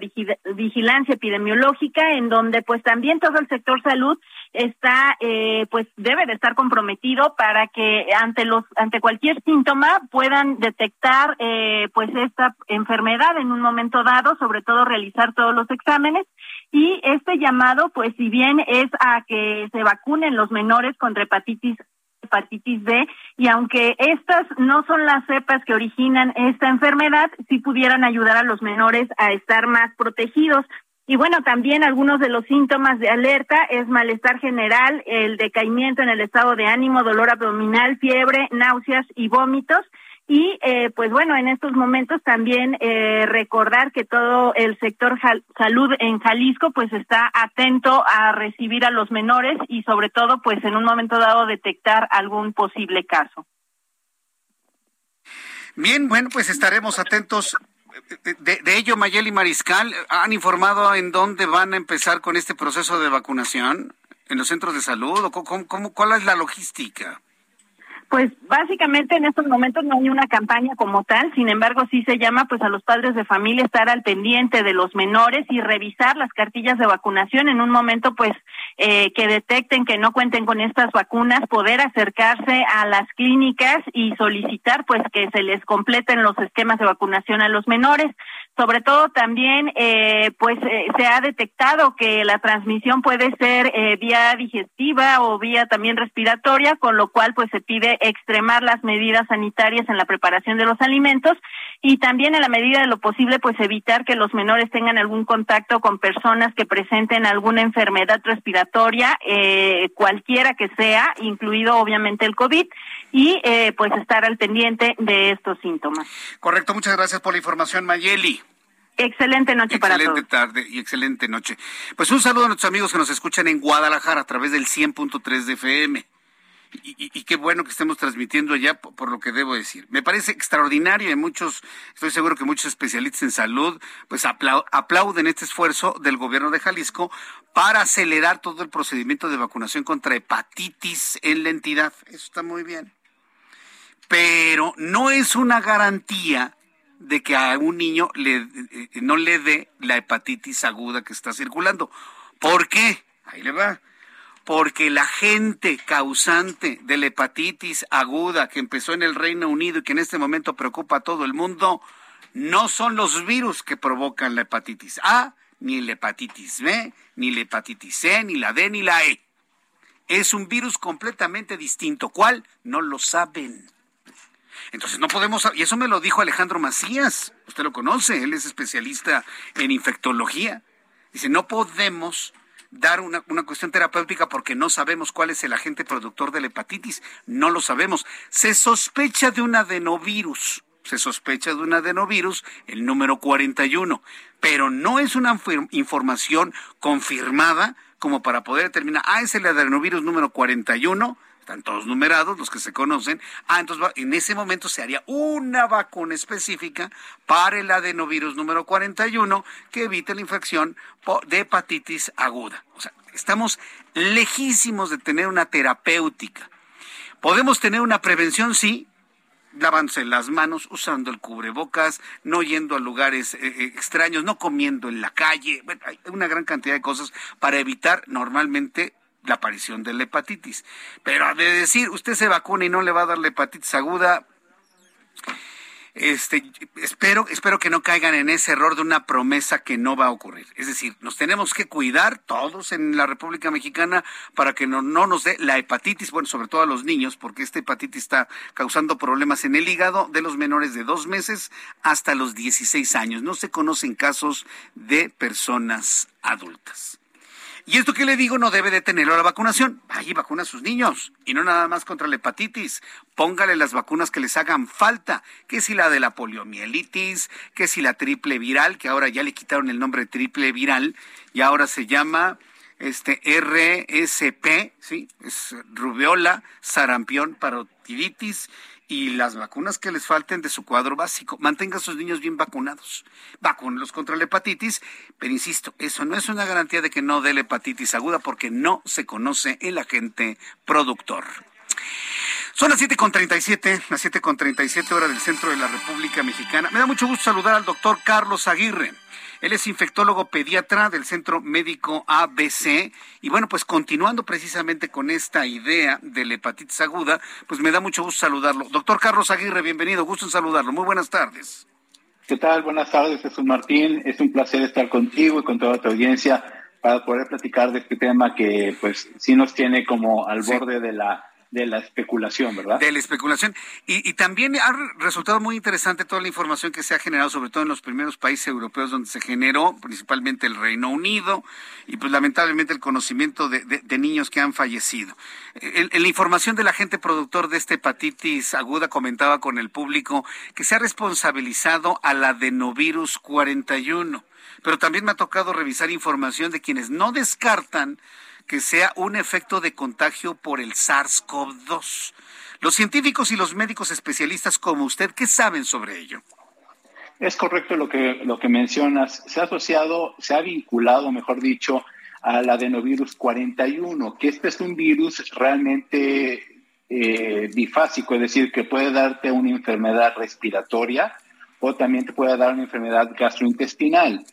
Vigilancia Epidemiológica, en donde pues también todo el sector salud está, eh, pues debe de estar comprometido para que ante los, ante cualquier síntoma puedan detectar, eh, pues esta enfermedad en un momento dado, sobre todo realizar todos los exámenes y este llamado, pues si bien es a que se vacunen los menores contra hepatitis hepatitis B y aunque estas no son las cepas que originan esta enfermedad, sí pudieran ayudar a los menores a estar más protegidos. Y bueno, también algunos de los síntomas de alerta es malestar general, el decaimiento en el estado de ánimo, dolor abdominal, fiebre, náuseas y vómitos. Y eh, pues bueno, en estos momentos también eh, recordar que todo el sector salud en Jalisco pues está atento a recibir a los menores y sobre todo pues en un momento dado detectar algún posible caso. Bien, bueno, pues estaremos atentos. De, de ello, Mayeli Mariscal, ¿han informado en dónde van a empezar con este proceso de vacunación? ¿En los centros de salud? ¿O cómo, cómo, ¿Cuál es la logística? Pues básicamente en estos momentos no hay una campaña como tal, sin embargo sí se llama pues a los padres de familia estar al pendiente de los menores y revisar las cartillas de vacunación en un momento pues eh, que detecten que no cuenten con estas vacunas, poder acercarse a las clínicas y solicitar pues que se les completen los esquemas de vacunación a los menores sobre todo también eh, pues eh, se ha detectado que la transmisión puede ser eh, vía digestiva o vía también respiratoria con lo cual pues se pide extremar las medidas sanitarias en la preparación de los alimentos y también en la medida de lo posible pues evitar que los menores tengan algún contacto con personas que presenten alguna enfermedad respiratoria cualquiera que sea incluido obviamente el covid y pues estar al pendiente de estos síntomas. Correcto muchas gracias por la información Mayeli Excelente noche para todos. Excelente tarde y excelente noche. Pues un saludo a nuestros amigos que nos escuchan en Guadalajara a través del 100.3 de FM. Y, qué bueno que estemos transmitiendo allá por, lo que debo decir. Me parece extraordinario y muchos, estoy seguro que muchos especialistas en salud, pues aplauden este esfuerzo del gobierno de Jalisco para acelerar todo el procedimiento de vacunación contra hepatitis en la entidad. Eso está muy bien. Pero no es una garantía de que a un niño le, eh, no le dé la hepatitis aguda que está circulando. ¿Por qué? Ahí le va. Porque la gente causante de la hepatitis aguda que empezó en el Reino Unido y que en este momento preocupa a todo el mundo, no son los virus que provocan la hepatitis A, ni la hepatitis B, ni la hepatitis C, ni la D, ni la E. Es un virus completamente distinto. ¿Cuál? No lo saben. Entonces no podemos, y eso me lo dijo Alejandro Macías, usted lo conoce, él es especialista en infectología. Dice, no podemos dar una, una, cuestión terapéutica porque no sabemos cuál es el agente productor de la hepatitis, no lo sabemos. Se sospecha de un adenovirus, se sospecha de un adenovirus, el número 41, pero no es una información confirmada como para poder determinar, ah, es el adenovirus número 41, están todos numerados, los que se conocen. Ah, entonces en ese momento se haría una vacuna específica para el adenovirus número 41 que evite la infección de hepatitis aguda. O sea, estamos lejísimos de tener una terapéutica. ¿Podemos tener una prevención? Sí, lavándose las manos, usando el cubrebocas, no yendo a lugares eh, eh, extraños, no comiendo en la calle. Bueno, hay una gran cantidad de cosas para evitar normalmente la aparición de la hepatitis. Pero de decir, usted se vacuna y no le va a dar la hepatitis aguda, este, espero, espero que no caigan en ese error de una promesa que no va a ocurrir. Es decir, nos tenemos que cuidar todos en la República Mexicana para que no, no nos dé la hepatitis, bueno, sobre todo a los niños, porque esta hepatitis está causando problemas en el hígado de los menores de dos meses hasta los 16 años. No se conocen casos de personas adultas. Y esto que le digo no debe detenerlo a la vacunación. Vaya vacuna a sus niños. Y no nada más contra la hepatitis. Póngale las vacunas que les hagan falta. Que si la de la poliomielitis, que si la triple viral, que ahora ya le quitaron el nombre triple viral y ahora se llama este RSP, ¿sí? Es rubiola, sarampión, parotiditis y las vacunas que les falten de su cuadro básico. Mantenga a sus niños bien vacunados. Vacúnenlos contra la hepatitis, pero insisto, eso no es una garantía de que no dé la hepatitis aguda porque no se conoce el agente productor. Son las 7.37, las 7.37 horas del centro de la República Mexicana. Me da mucho gusto saludar al doctor Carlos Aguirre. Él es infectólogo pediatra del Centro Médico ABC. Y bueno, pues continuando precisamente con esta idea de la hepatitis aguda, pues me da mucho gusto saludarlo. Doctor Carlos Aguirre, bienvenido, gusto en saludarlo. Muy buenas tardes. ¿Qué tal? Buenas tardes, Jesús Martín. Es un placer estar contigo y con toda tu audiencia para poder platicar de este tema que pues sí nos tiene como al borde de la de la especulación, ¿verdad? De la especulación. Y, también ha resultado muy interesante toda la información que se ha generado, sobre todo en los primeros países europeos donde se generó, principalmente el Reino Unido, y pues lamentablemente el conocimiento de, niños que han fallecido. El, la información del agente productor de esta hepatitis aguda comentaba con el público que se ha responsabilizado al adenovirus 41. Pero también me ha tocado revisar información de quienes no descartan que sea un efecto de contagio por el SARS-CoV-2. Los científicos y los médicos especialistas como usted, ¿qué saben sobre ello? Es correcto lo que, lo que mencionas. Se ha asociado, se ha vinculado, mejor dicho, al adenovirus 41, que este es un virus realmente eh, bifásico, es decir, que puede darte una enfermedad respiratoria o también te puede dar una enfermedad gastrointestinal.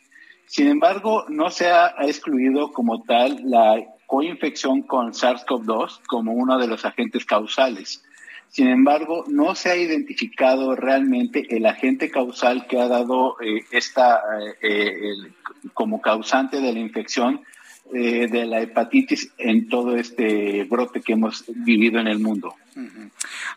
Sin embargo, no se ha excluido como tal la coinfección con SARS-CoV-2 como uno de los agentes causales. Sin embargo, no se ha identificado realmente el agente causal que ha dado eh, esta eh, eh, como causante de la infección de la hepatitis en todo este brote que hemos vivido en el mundo.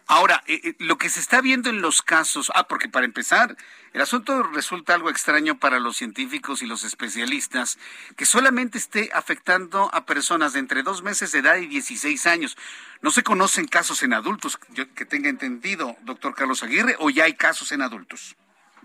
Ahora, lo que se está viendo en los casos, ah, porque para empezar, el asunto resulta algo extraño para los científicos y los especialistas, que solamente esté afectando a personas de entre dos meses de edad y 16 años. No se conocen casos en adultos, que tenga entendido, doctor Carlos Aguirre, o ya hay casos en adultos.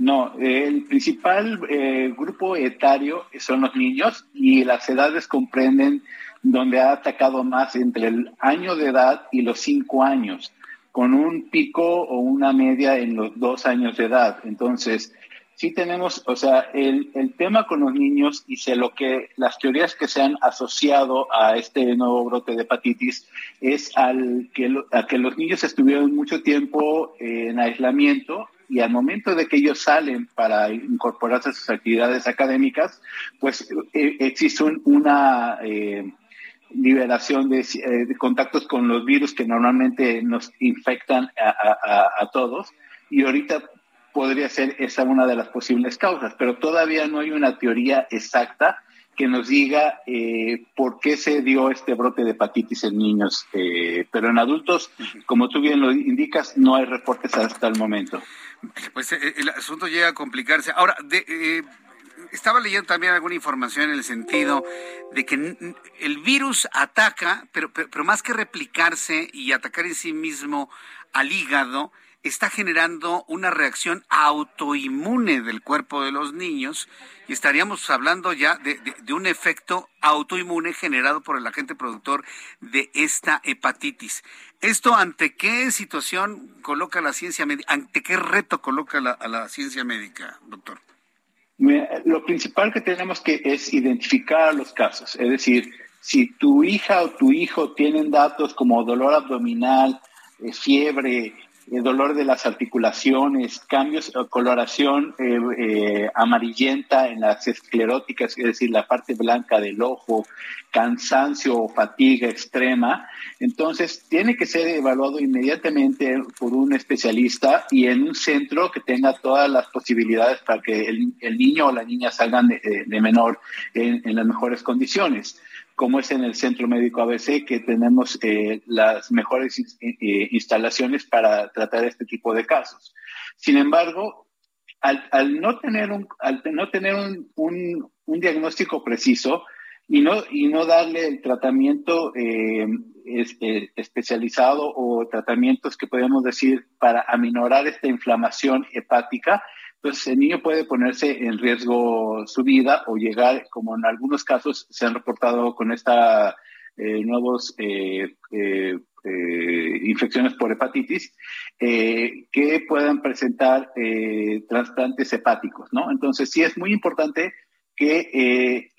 No, el principal eh, grupo etario son los niños y las edades comprenden donde ha atacado más entre el año de edad y los cinco años con un pico o una media en los dos años de edad. Entonces, sí tenemos, o sea, el, el tema con los niños y sé lo que las teorías que se han asociado a este nuevo brote de hepatitis es al que, a que los niños estuvieron mucho tiempo en aislamiento y al momento de que ellos salen para incorporarse a sus actividades académicas, pues eh, existe una... Eh, liberación eh, de, contactos con los virus que normalmente nos infectan a, todos y ahorita podría ser esa una de las posibles causas, pero todavía no hay una teoría exacta que nos diga eh, por qué se dio este brote de hepatitis en niños, eh, pero en adultos, como tú bien lo indicas, no hay reportes hasta el momento. Pues el asunto llega a complicarse. Ahora, de, estaba leyendo también alguna información en el sentido de que el virus ataca, pero, pero, más que replicarse y atacar en sí mismo al hígado, está generando una reacción autoinmune del cuerpo de los niños y estaríamos hablando ya de, un efecto autoinmune generado por el agente productor de esta hepatitis. ¿Esto ante qué situación coloca la ciencia médica? ¿Ante qué reto coloca a la ciencia médica, doctor? Lo principal que tenemos que es identificar los casos, es decir, si tu hija o tu hijo tienen datos como dolor abdominal, eh, fiebre, eh, dolor de las articulaciones, cambios, coloración eh, eh, amarillenta en las escleróticas, es decir, la parte blanca del ojo, cansancio o fatiga extrema, entonces tiene que ser evaluado inmediatamente por un especialista y en un centro que tenga todas las posibilidades para que el, niño o la niña salgan de, menor en, en las mejores condiciones como es en el Centro Médico ABC, que tenemos eh, las mejores eh, instalaciones para tratar este tipo de casos. Sin embargo, al, no tener, un, al no tener un, diagnóstico preciso y no, y no darle el tratamiento eh, especializado o tratamientos que podemos decir para aminorar esta inflamación hepática, entonces el niño puede ponerse en riesgo su vida o llegar, como en algunos casos se han reportado con esta eh, nuevos eh, eh, infecciones por hepatitis, que puedan presentar trasplantes hepáticos, ¿no? Entonces sí es muy importante que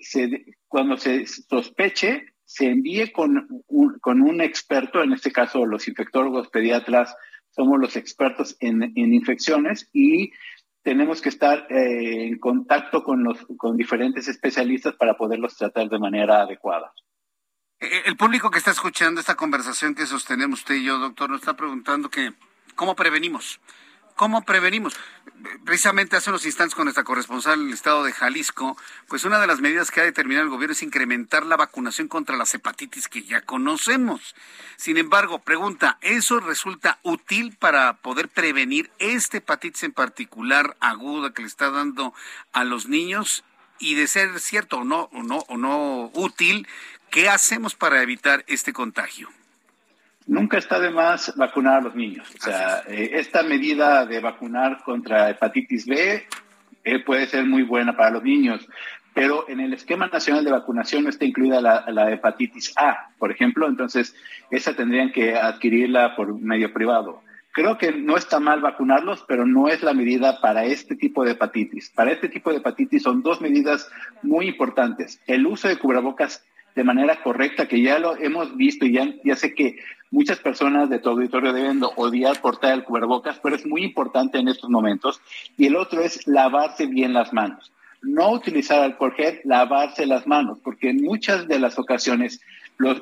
cuando se sospeche se envíe con un, con un experto, en este caso los infectólogos pediatras somos los expertos en infecciones y tenemos que estar eh, en contacto con, los, con diferentes especialistas para poderlos tratar de manera adecuada. Eh, el público que está escuchando esta conversación que sostenemos usted y yo, doctor, nos está preguntando que cómo prevenimos. ¿Cómo prevenimos? Precisamente hace unos instantes con nuestra corresponsal en el estado de Jalisco, pues una de las medidas que ha determinado el gobierno es incrementar la vacunación contra las hepatitis que ya conocemos. Sin embargo, pregunta, ¿eso resulta útil para poder prevenir esta hepatitis en particular aguda que le está dando a los niños? Y de ser cierto o no, o no, o no útil, ¿qué hacemos para evitar este contagio? Nunca está de más vacunar a los niños. O sea, eh, esta medida de vacunar contra hepatitis B eh, puede ser muy buena para los niños, pero en el esquema nacional de vacunación no está incluida la, hepatitis A, por ejemplo, entonces esa tendrían que adquirirla por medio privado. Creo que no está mal vacunarlos, pero no es la medida para este tipo de hepatitis. Para este tipo de hepatitis son dos medidas muy importantes. El uso de cubrebocas de manera correcta, que ya lo hemos visto y ya, ya sé que muchas personas de tu auditorio deben odiar portar el cubrebocas, pero es muy importante en estos momentos. Y el otro es lavarse bien las manos. No utilizar alcohol gel, lavarse las manos, porque en muchas de las ocasiones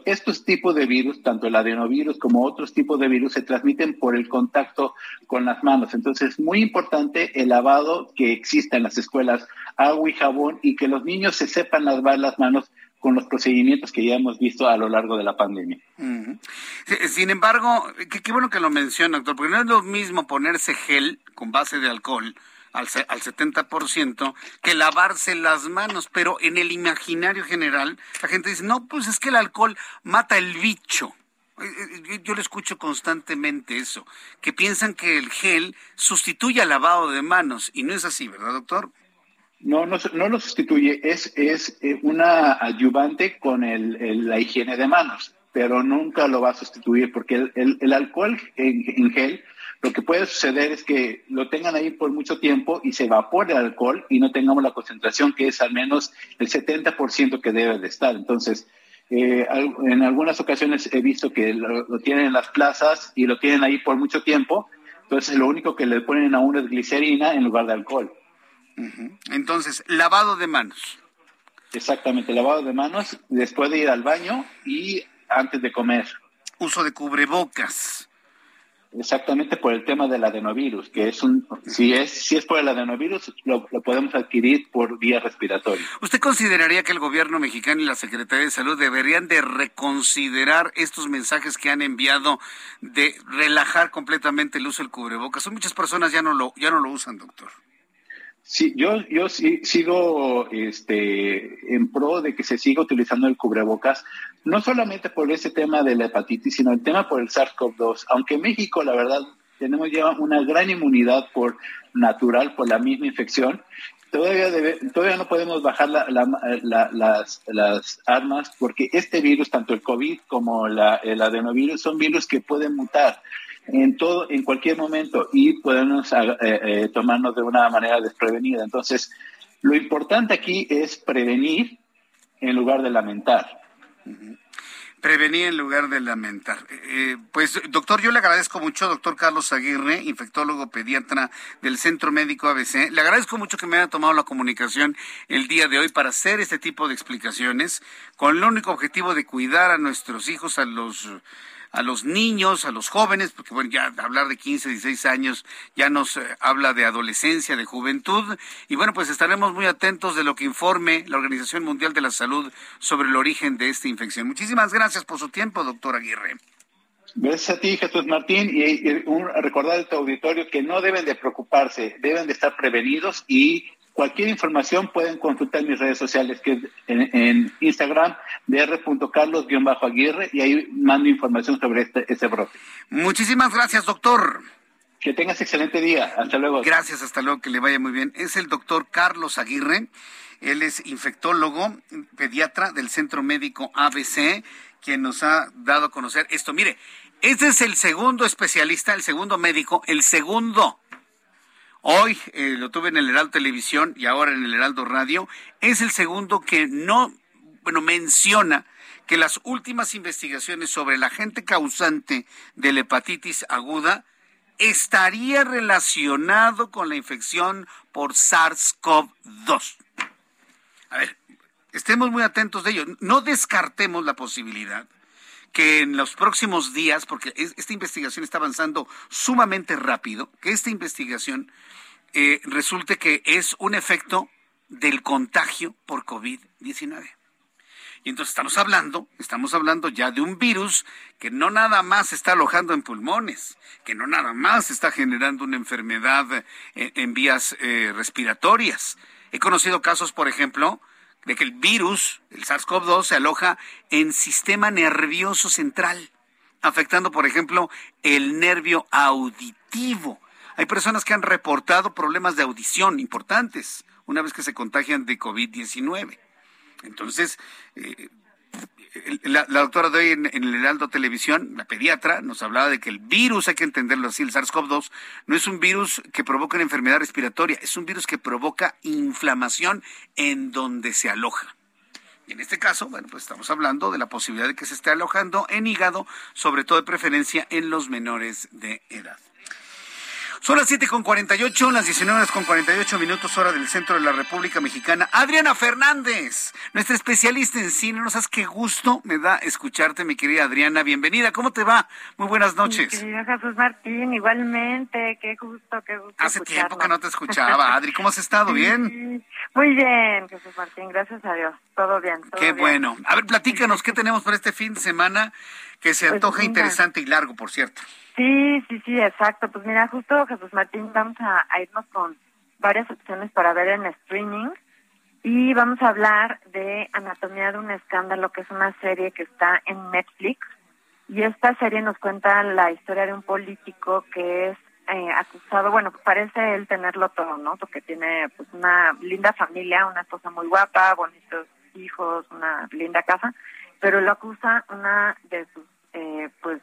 estos tipos de virus, tanto el adenovirus como otros tipos de virus, se transmiten por el contacto con las manos. Entonces, es muy importante el lavado que exista en las escuelas, agua y jabón, y que los niños se sepan lavar las manos con los procedimientos que ya hemos visto a lo largo de la pandemia. Sin embargo, qué, bueno que lo menciona, doctor, porque no es lo mismo ponerse gel con base de alcohol al, al 70% que lavarse las manos, pero en el imaginario general la gente dice, no, pues es que el alcohol mata el bicho. Eh, eh, yo le escucho constantemente eso, que piensan que el gel sustituye al lavado de manos, y no es así, ¿verdad, doctor? No, no, no lo sustituye, es, es eh, una ayudante con el, la higiene de manos, pero nunca lo va a sustituir porque el, el, alcohol en, gel, lo que puede suceder es que lo tengan ahí por mucho tiempo y se evapore el alcohol y no tengamos la concentración que es al menos el 70% que debe de estar. Entonces, eh, en algunas ocasiones he visto que lo, lo, tienen en las plazas y lo tienen ahí por mucho tiempo, entonces lo único que le ponen a uno es glicerina en lugar de alcohol. Entonces, lavado de manos. Exactamente, lavado de manos después de ir al baño y antes de comer. Uso de cubrebocas. Exactamente por el tema del adenovirus, que es un, si es, si es por el adenovirus, lo, lo, podemos adquirir por vía respiratoria. ¿Usted consideraría que el gobierno mexicano y la Secretaría de Salud deberían de reconsiderar estos mensajes que han enviado de relajar completamente el uso del cubrebocas? Son muchas personas ya no lo, ya no lo usan, doctor. Sí, yo, yo sí, sigo este, en pro de que se siga utilizando el cubrebocas, no solamente por ese tema de la hepatitis, sino el tema por el SARS-CoV-2. Aunque en México, la verdad, tenemos ya una gran inmunidad por natural, por la misma infección, todavía, debe, todavía no podemos bajar la, las, las, armas porque este virus, tanto el COVID como el adenovirus, son virus que pueden mutar en todo, en cualquier momento y podemos eh, eh, tomarnos de una manera desprevenida. Entonces, lo importante aquí es prevenir en lugar de lamentar. Prevenir en lugar de lamentar. Eh, pues, doctor, yo le agradezco mucho, doctor Carlos Aguirre, infectólogo pediatra del Centro Médico ABC. Le agradezco mucho que me haya tomado la comunicación el día de hoy para hacer este tipo de explicaciones con el único objetivo de cuidar a nuestros hijos, a los a los niños, a los jóvenes, porque bueno, ya hablar de 15, 16 años ya nos eh, habla de adolescencia, de juventud, y bueno, pues estaremos muy atentos de lo que informe la Organización Mundial de la Salud sobre el origen de esta infección. Muchísimas gracias por su tiempo, doctor Aguirre. Gracias a ti, Jesús Martín, y, recordar a tu auditorio que no deben de preocuparse, deben de estar prevenidos y Cualquier información pueden consultar mis redes sociales, que es en, Instagram, dr.carlos-aguirre, y ahí mando información sobre este, este brote. Muchísimas gracias, doctor. Que tengas excelente día. Hasta luego. Gracias, hasta luego, que le vaya muy bien. Es el doctor Carlos Aguirre. Él es infectólogo, pediatra del Centro Médico ABC, quien nos ha dado a conocer esto. Mire, este es el segundo especialista, el segundo médico, el segundo Hoy eh, lo tuve en el Heraldo Televisión y ahora en el Heraldo Radio. Es el segundo que no, bueno, menciona que las últimas investigaciones sobre el agente causante de la hepatitis aguda estaría relacionado con la infección por SARS-CoV-2. A ver, estemos muy atentos de ello. No descartemos la posibilidad que en los próximos días, porque esta investigación está avanzando sumamente rápido, que esta investigación eh, resulte que es un efecto del contagio por COVID-19. Y entonces estamos hablando, estamos hablando ya de un virus que no nada más está alojando en pulmones, que no nada más está generando una enfermedad eh, en, vías eh, respiratorias. He conocido casos, por ejemplo, de que el virus, el SARS-CoV-2, se aloja en sistema nervioso central, afectando, por ejemplo, el nervio auditivo. Hay personas que han reportado problemas de audición importantes una vez que se contagian de COVID-19. Entonces, eh, la, doctora de hoy en, el Heraldo Televisión, la pediatra, nos hablaba de que el virus, hay que entenderlo así, el SARS-CoV-2, no es un virus que provoca una enfermedad respiratoria, es un virus que provoca inflamación en donde se aloja. Y en este caso, bueno, pues estamos hablando de la posibilidad de que se esté alojando en hígado, sobre todo de preferencia en los menores de edad. Son las 7 con 48, las 19 horas con 48 minutos hora del centro de la República Mexicana. Adriana Fernández, nuestra especialista en cine. No sabes qué gusto me da escucharte, mi querida Adriana. Bienvenida, ¿cómo te va? Muy buenas noches. querida Jesús Martín, igualmente, qué gusto, qué gusto. Hace tiempo que no te escuchaba, Adri. ¿Cómo has estado? ¿Bien? Muy bien, Jesús Martín, gracias a Dios. Todo bien. qué bueno. A ver, platícanos, ¿qué tenemos para este fin de semana que se pues antoja interesante y largo, por cierto? Sí, sí, sí, exacto. Pues mira, justo Jesús Martín, vamos a, irnos con varias opciones para ver en streaming y vamos a hablar de Anatomía de un Escándalo, que es una serie que está en Netflix. Y esta serie nos cuenta la historia de un político que es eh, acusado, bueno, parece él tenerlo todo, ¿no? Porque tiene pues una linda familia, una esposa muy guapa, bonitos hijos, una linda casa, pero lo acusa una de sus, eh, pues,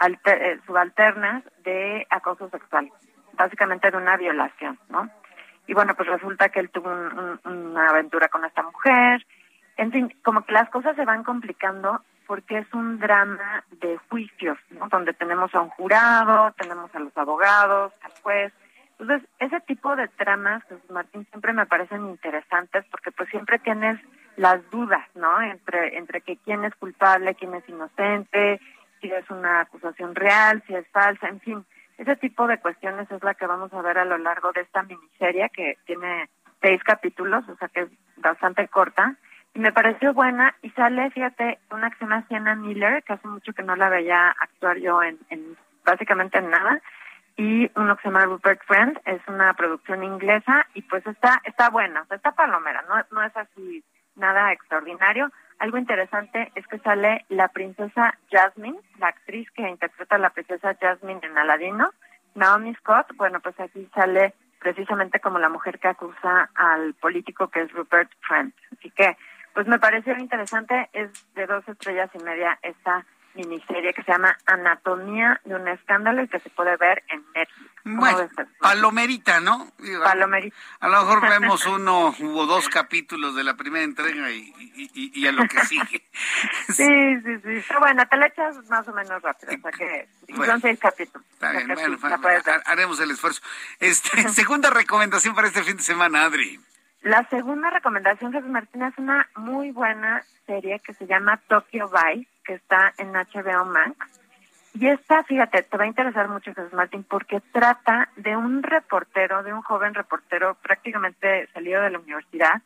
eh, subalternas de acoso sexual, básicamente de una violación, ¿no? Y bueno, pues resulta que él tuvo una aventura con esta mujer, en fin, como que las cosas se van complicando porque es un drama de juicios, ¿no? Donde tenemos a un jurado, tenemos a los abogados, al juez. Entonces, ese tipo de tramas, pues, Martín, siempre me parecen interesantes porque pues siempre tienes las dudas, ¿no? Entre, entre que quién es culpable, quién es inocente, si es una acusación real, si es falsa, en fin. Ese tipo de cuestiones es la que vamos a ver a lo largo de esta miniserie que tiene seis capítulos, o sea que es bastante corta. Y me pareció buena y sale, fíjate, una que se llama Sienna Miller, que hace mucho que no la veía actuar yo en, en básicamente en nada, y uno que se llama Rupert Friend, es una producción inglesa y pues está está buena, está palomera, no, no es así nada extraordinario, algo interesante es que sale la princesa Jasmine, la actriz que interpreta a la princesa Jasmine en Aladino, Naomi Scott, bueno, pues aquí sale precisamente como la mujer que acusa al político que es Rupert Friend. Así que, pues me pareció interesante, es de dos estrellas y media esta miniserie que se llama Anatomía de un escándalo y que se puede ver en Netflix. Bueno, palomerita, ¿no? Palomerita. A lo mejor vemos uno u dos capítulos de la primera entrega y, y, a lo que sigue. sí, sí, sí. bueno, te la echas más o menos rápido, o sea que son seis capítulos. Está bien, bueno, haremos el esfuerzo. Este, segunda recomendación para este fin de semana, Adri. La segunda recomendación, Jesús Martín, es una muy buena serie que se llama Tokyo Vice, que está en HBO Max. Y esta, fíjate, te va a interesar mucho, Jesús Martín, porque trata de un reportero, de un joven reportero prácticamente salido de la universidad,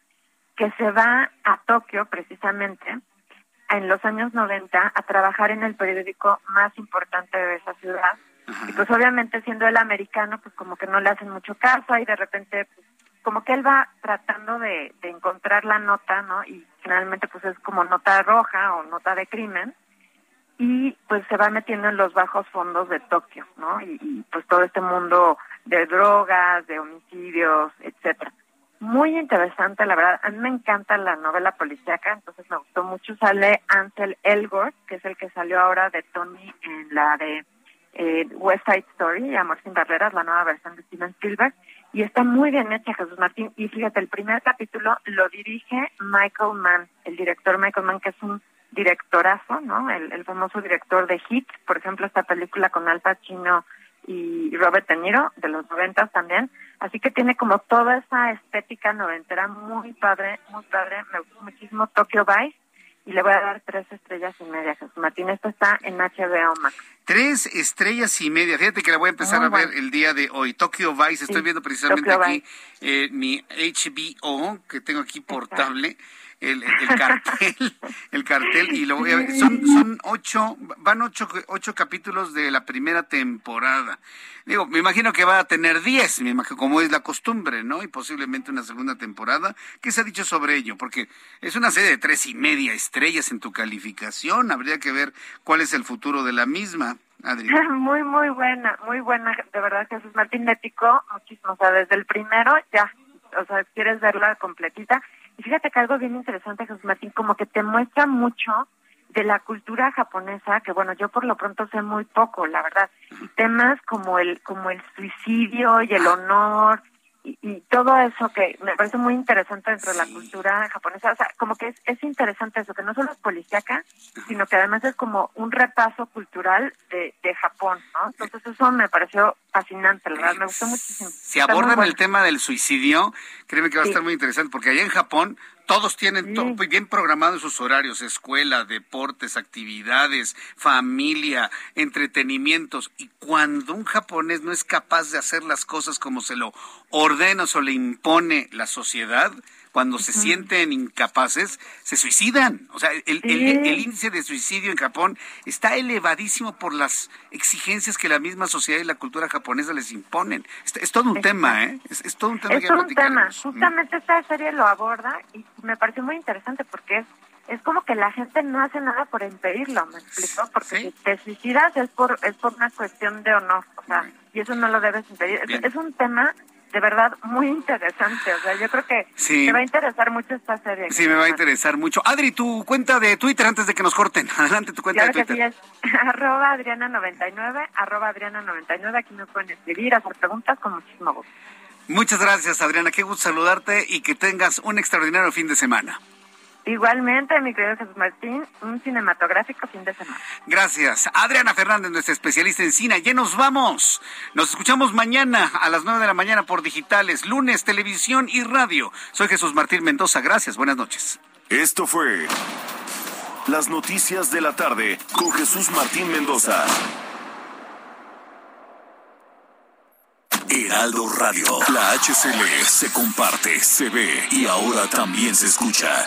que se va a Tokio precisamente en los años 90 a trabajar en el periódico más importante de esa ciudad. Y pues obviamente siendo el americano, pues como que no le hacen mucho caso y de repente pues, como que él va tratando de, encontrar la nota, ¿no? Y finalmente pues es como nota roja o nota de crimen y pues se va metiendo en los bajos fondos de Tokio, ¿no? Y, pues todo este mundo de drogas, de homicidios, etcétera. Muy interesante, la verdad. A mí me encanta la novela policíaca, entonces me gustó mucho. Sale Ansel Elgort, que es el que salió ahora de Tony en la de eh, West Side Story, Amor sin barreras, la nueva versión de Steven Spielberg. Y está muy bien hecha, Jesús Martín. Y fíjate, el primer capítulo lo dirige Michael Mann, el director Michael Mann, que es un directorazo, ¿no? El, famoso director de Hit, por ejemplo, esta película con Al Pacino y Robert De Niro, de los noventas también. Así que tiene como toda esa estética noventera muy padre, muy padre. Me gustó muchísimo Tokyo Vice y le voy a dar tres estrellas y media, Jesús Martín. Esto está en HBO Max. Tres estrellas y media. Fíjate que la voy a empezar a ver el día de hoy. Tokyo Vice. Estoy viendo precisamente aquí eh, mi HBO, que tengo aquí portable el, cartel, el cartel y lo voy a ver. Son, son ocho, van ocho, ocho capítulos de la primera temporada. Digo, me imagino que va a tener diez, me imagino, como es la costumbre, ¿no? Y posiblemente una segunda temporada. ¿Qué se ha dicho sobre ello? Porque es una serie de tres y media estrellas en tu calificación. Habría que ver cuál es el futuro de la misma. Adri. Muy, muy buena, muy buena. De verdad, Jesús Martín Nético, muchísimo. O sea, desde el primero ya, o sea, quieres verla completita y fíjate que algo bien interesante, Jesús Martín, como que te muestra mucho de la cultura japonesa, que bueno, yo por lo pronto sé muy poco, la verdad, y temas como el, como el suicidio y el honor y, todo eso que me parece muy interesante dentro de la cultura japonesa. O sea, como que es, es interesante eso, que no solo es policíaca, sino que además es como un repaso cultural de, de Japón, ¿no? Entonces eso me pareció fascinante, la verdad, me gustó muchísimo. Si abordan el tema del suicidio, créeme que va a estar muy interesante, porque allá en Japón todos tienen todo bien programado sus horarios, escuela, deportes, actividades, familia, entretenimientos. Y cuando un japonés no es capaz de hacer las cosas como se lo ordena o se le impone la sociedad, cuando se sienten incapaces, se suicidan. O sea, el, índice de suicidio en Japón está elevadísimo por las exigencias que la misma sociedad y la cultura japonesa les imponen. Es, todo un tema, ¿eh? Es, todo un tema. Es todo un tema. Justamente esta serie lo aborda y me pareció muy interesante porque es es como que la gente no hace nada por impedirlo, ¿me explico? Porque si te suicidas es por es por una cuestión de honor, o sea, y eso no lo debes impedir. es, un tema de verdad muy interesante. O sea, yo creo que me va a interesar mucho esta serie. Sí, me va a interesar mucho. Adri, tu cuenta de Twitter antes de que nos corten. Adelante tu cuenta de Twitter. Que sí es arroba Adriana99, arroba Adriana99. Aquí me pueden escribir, hacer preguntas con muchísimo gusto. Muchas gracias, Adriana. Qué gusto saludarte y que tengas un extraordinario fin de semana. Igualmente, mi querido Jesús Martín, un cinematográfico fin de semana. Gracias. Adriana Fernández, nuestra especialista en cine. Ya nos vamos. Nos escuchamos mañana a las nueve de la mañana por digitales, lunes, televisión y radio. Soy Jesús Martín Mendoza. Gracias. Buenas noches. Esto fue Las Noticias de la Tarde con Jesús Martín Mendoza. Heraldo Radio. La HCL se comparte, se ve y ahora también se escucha.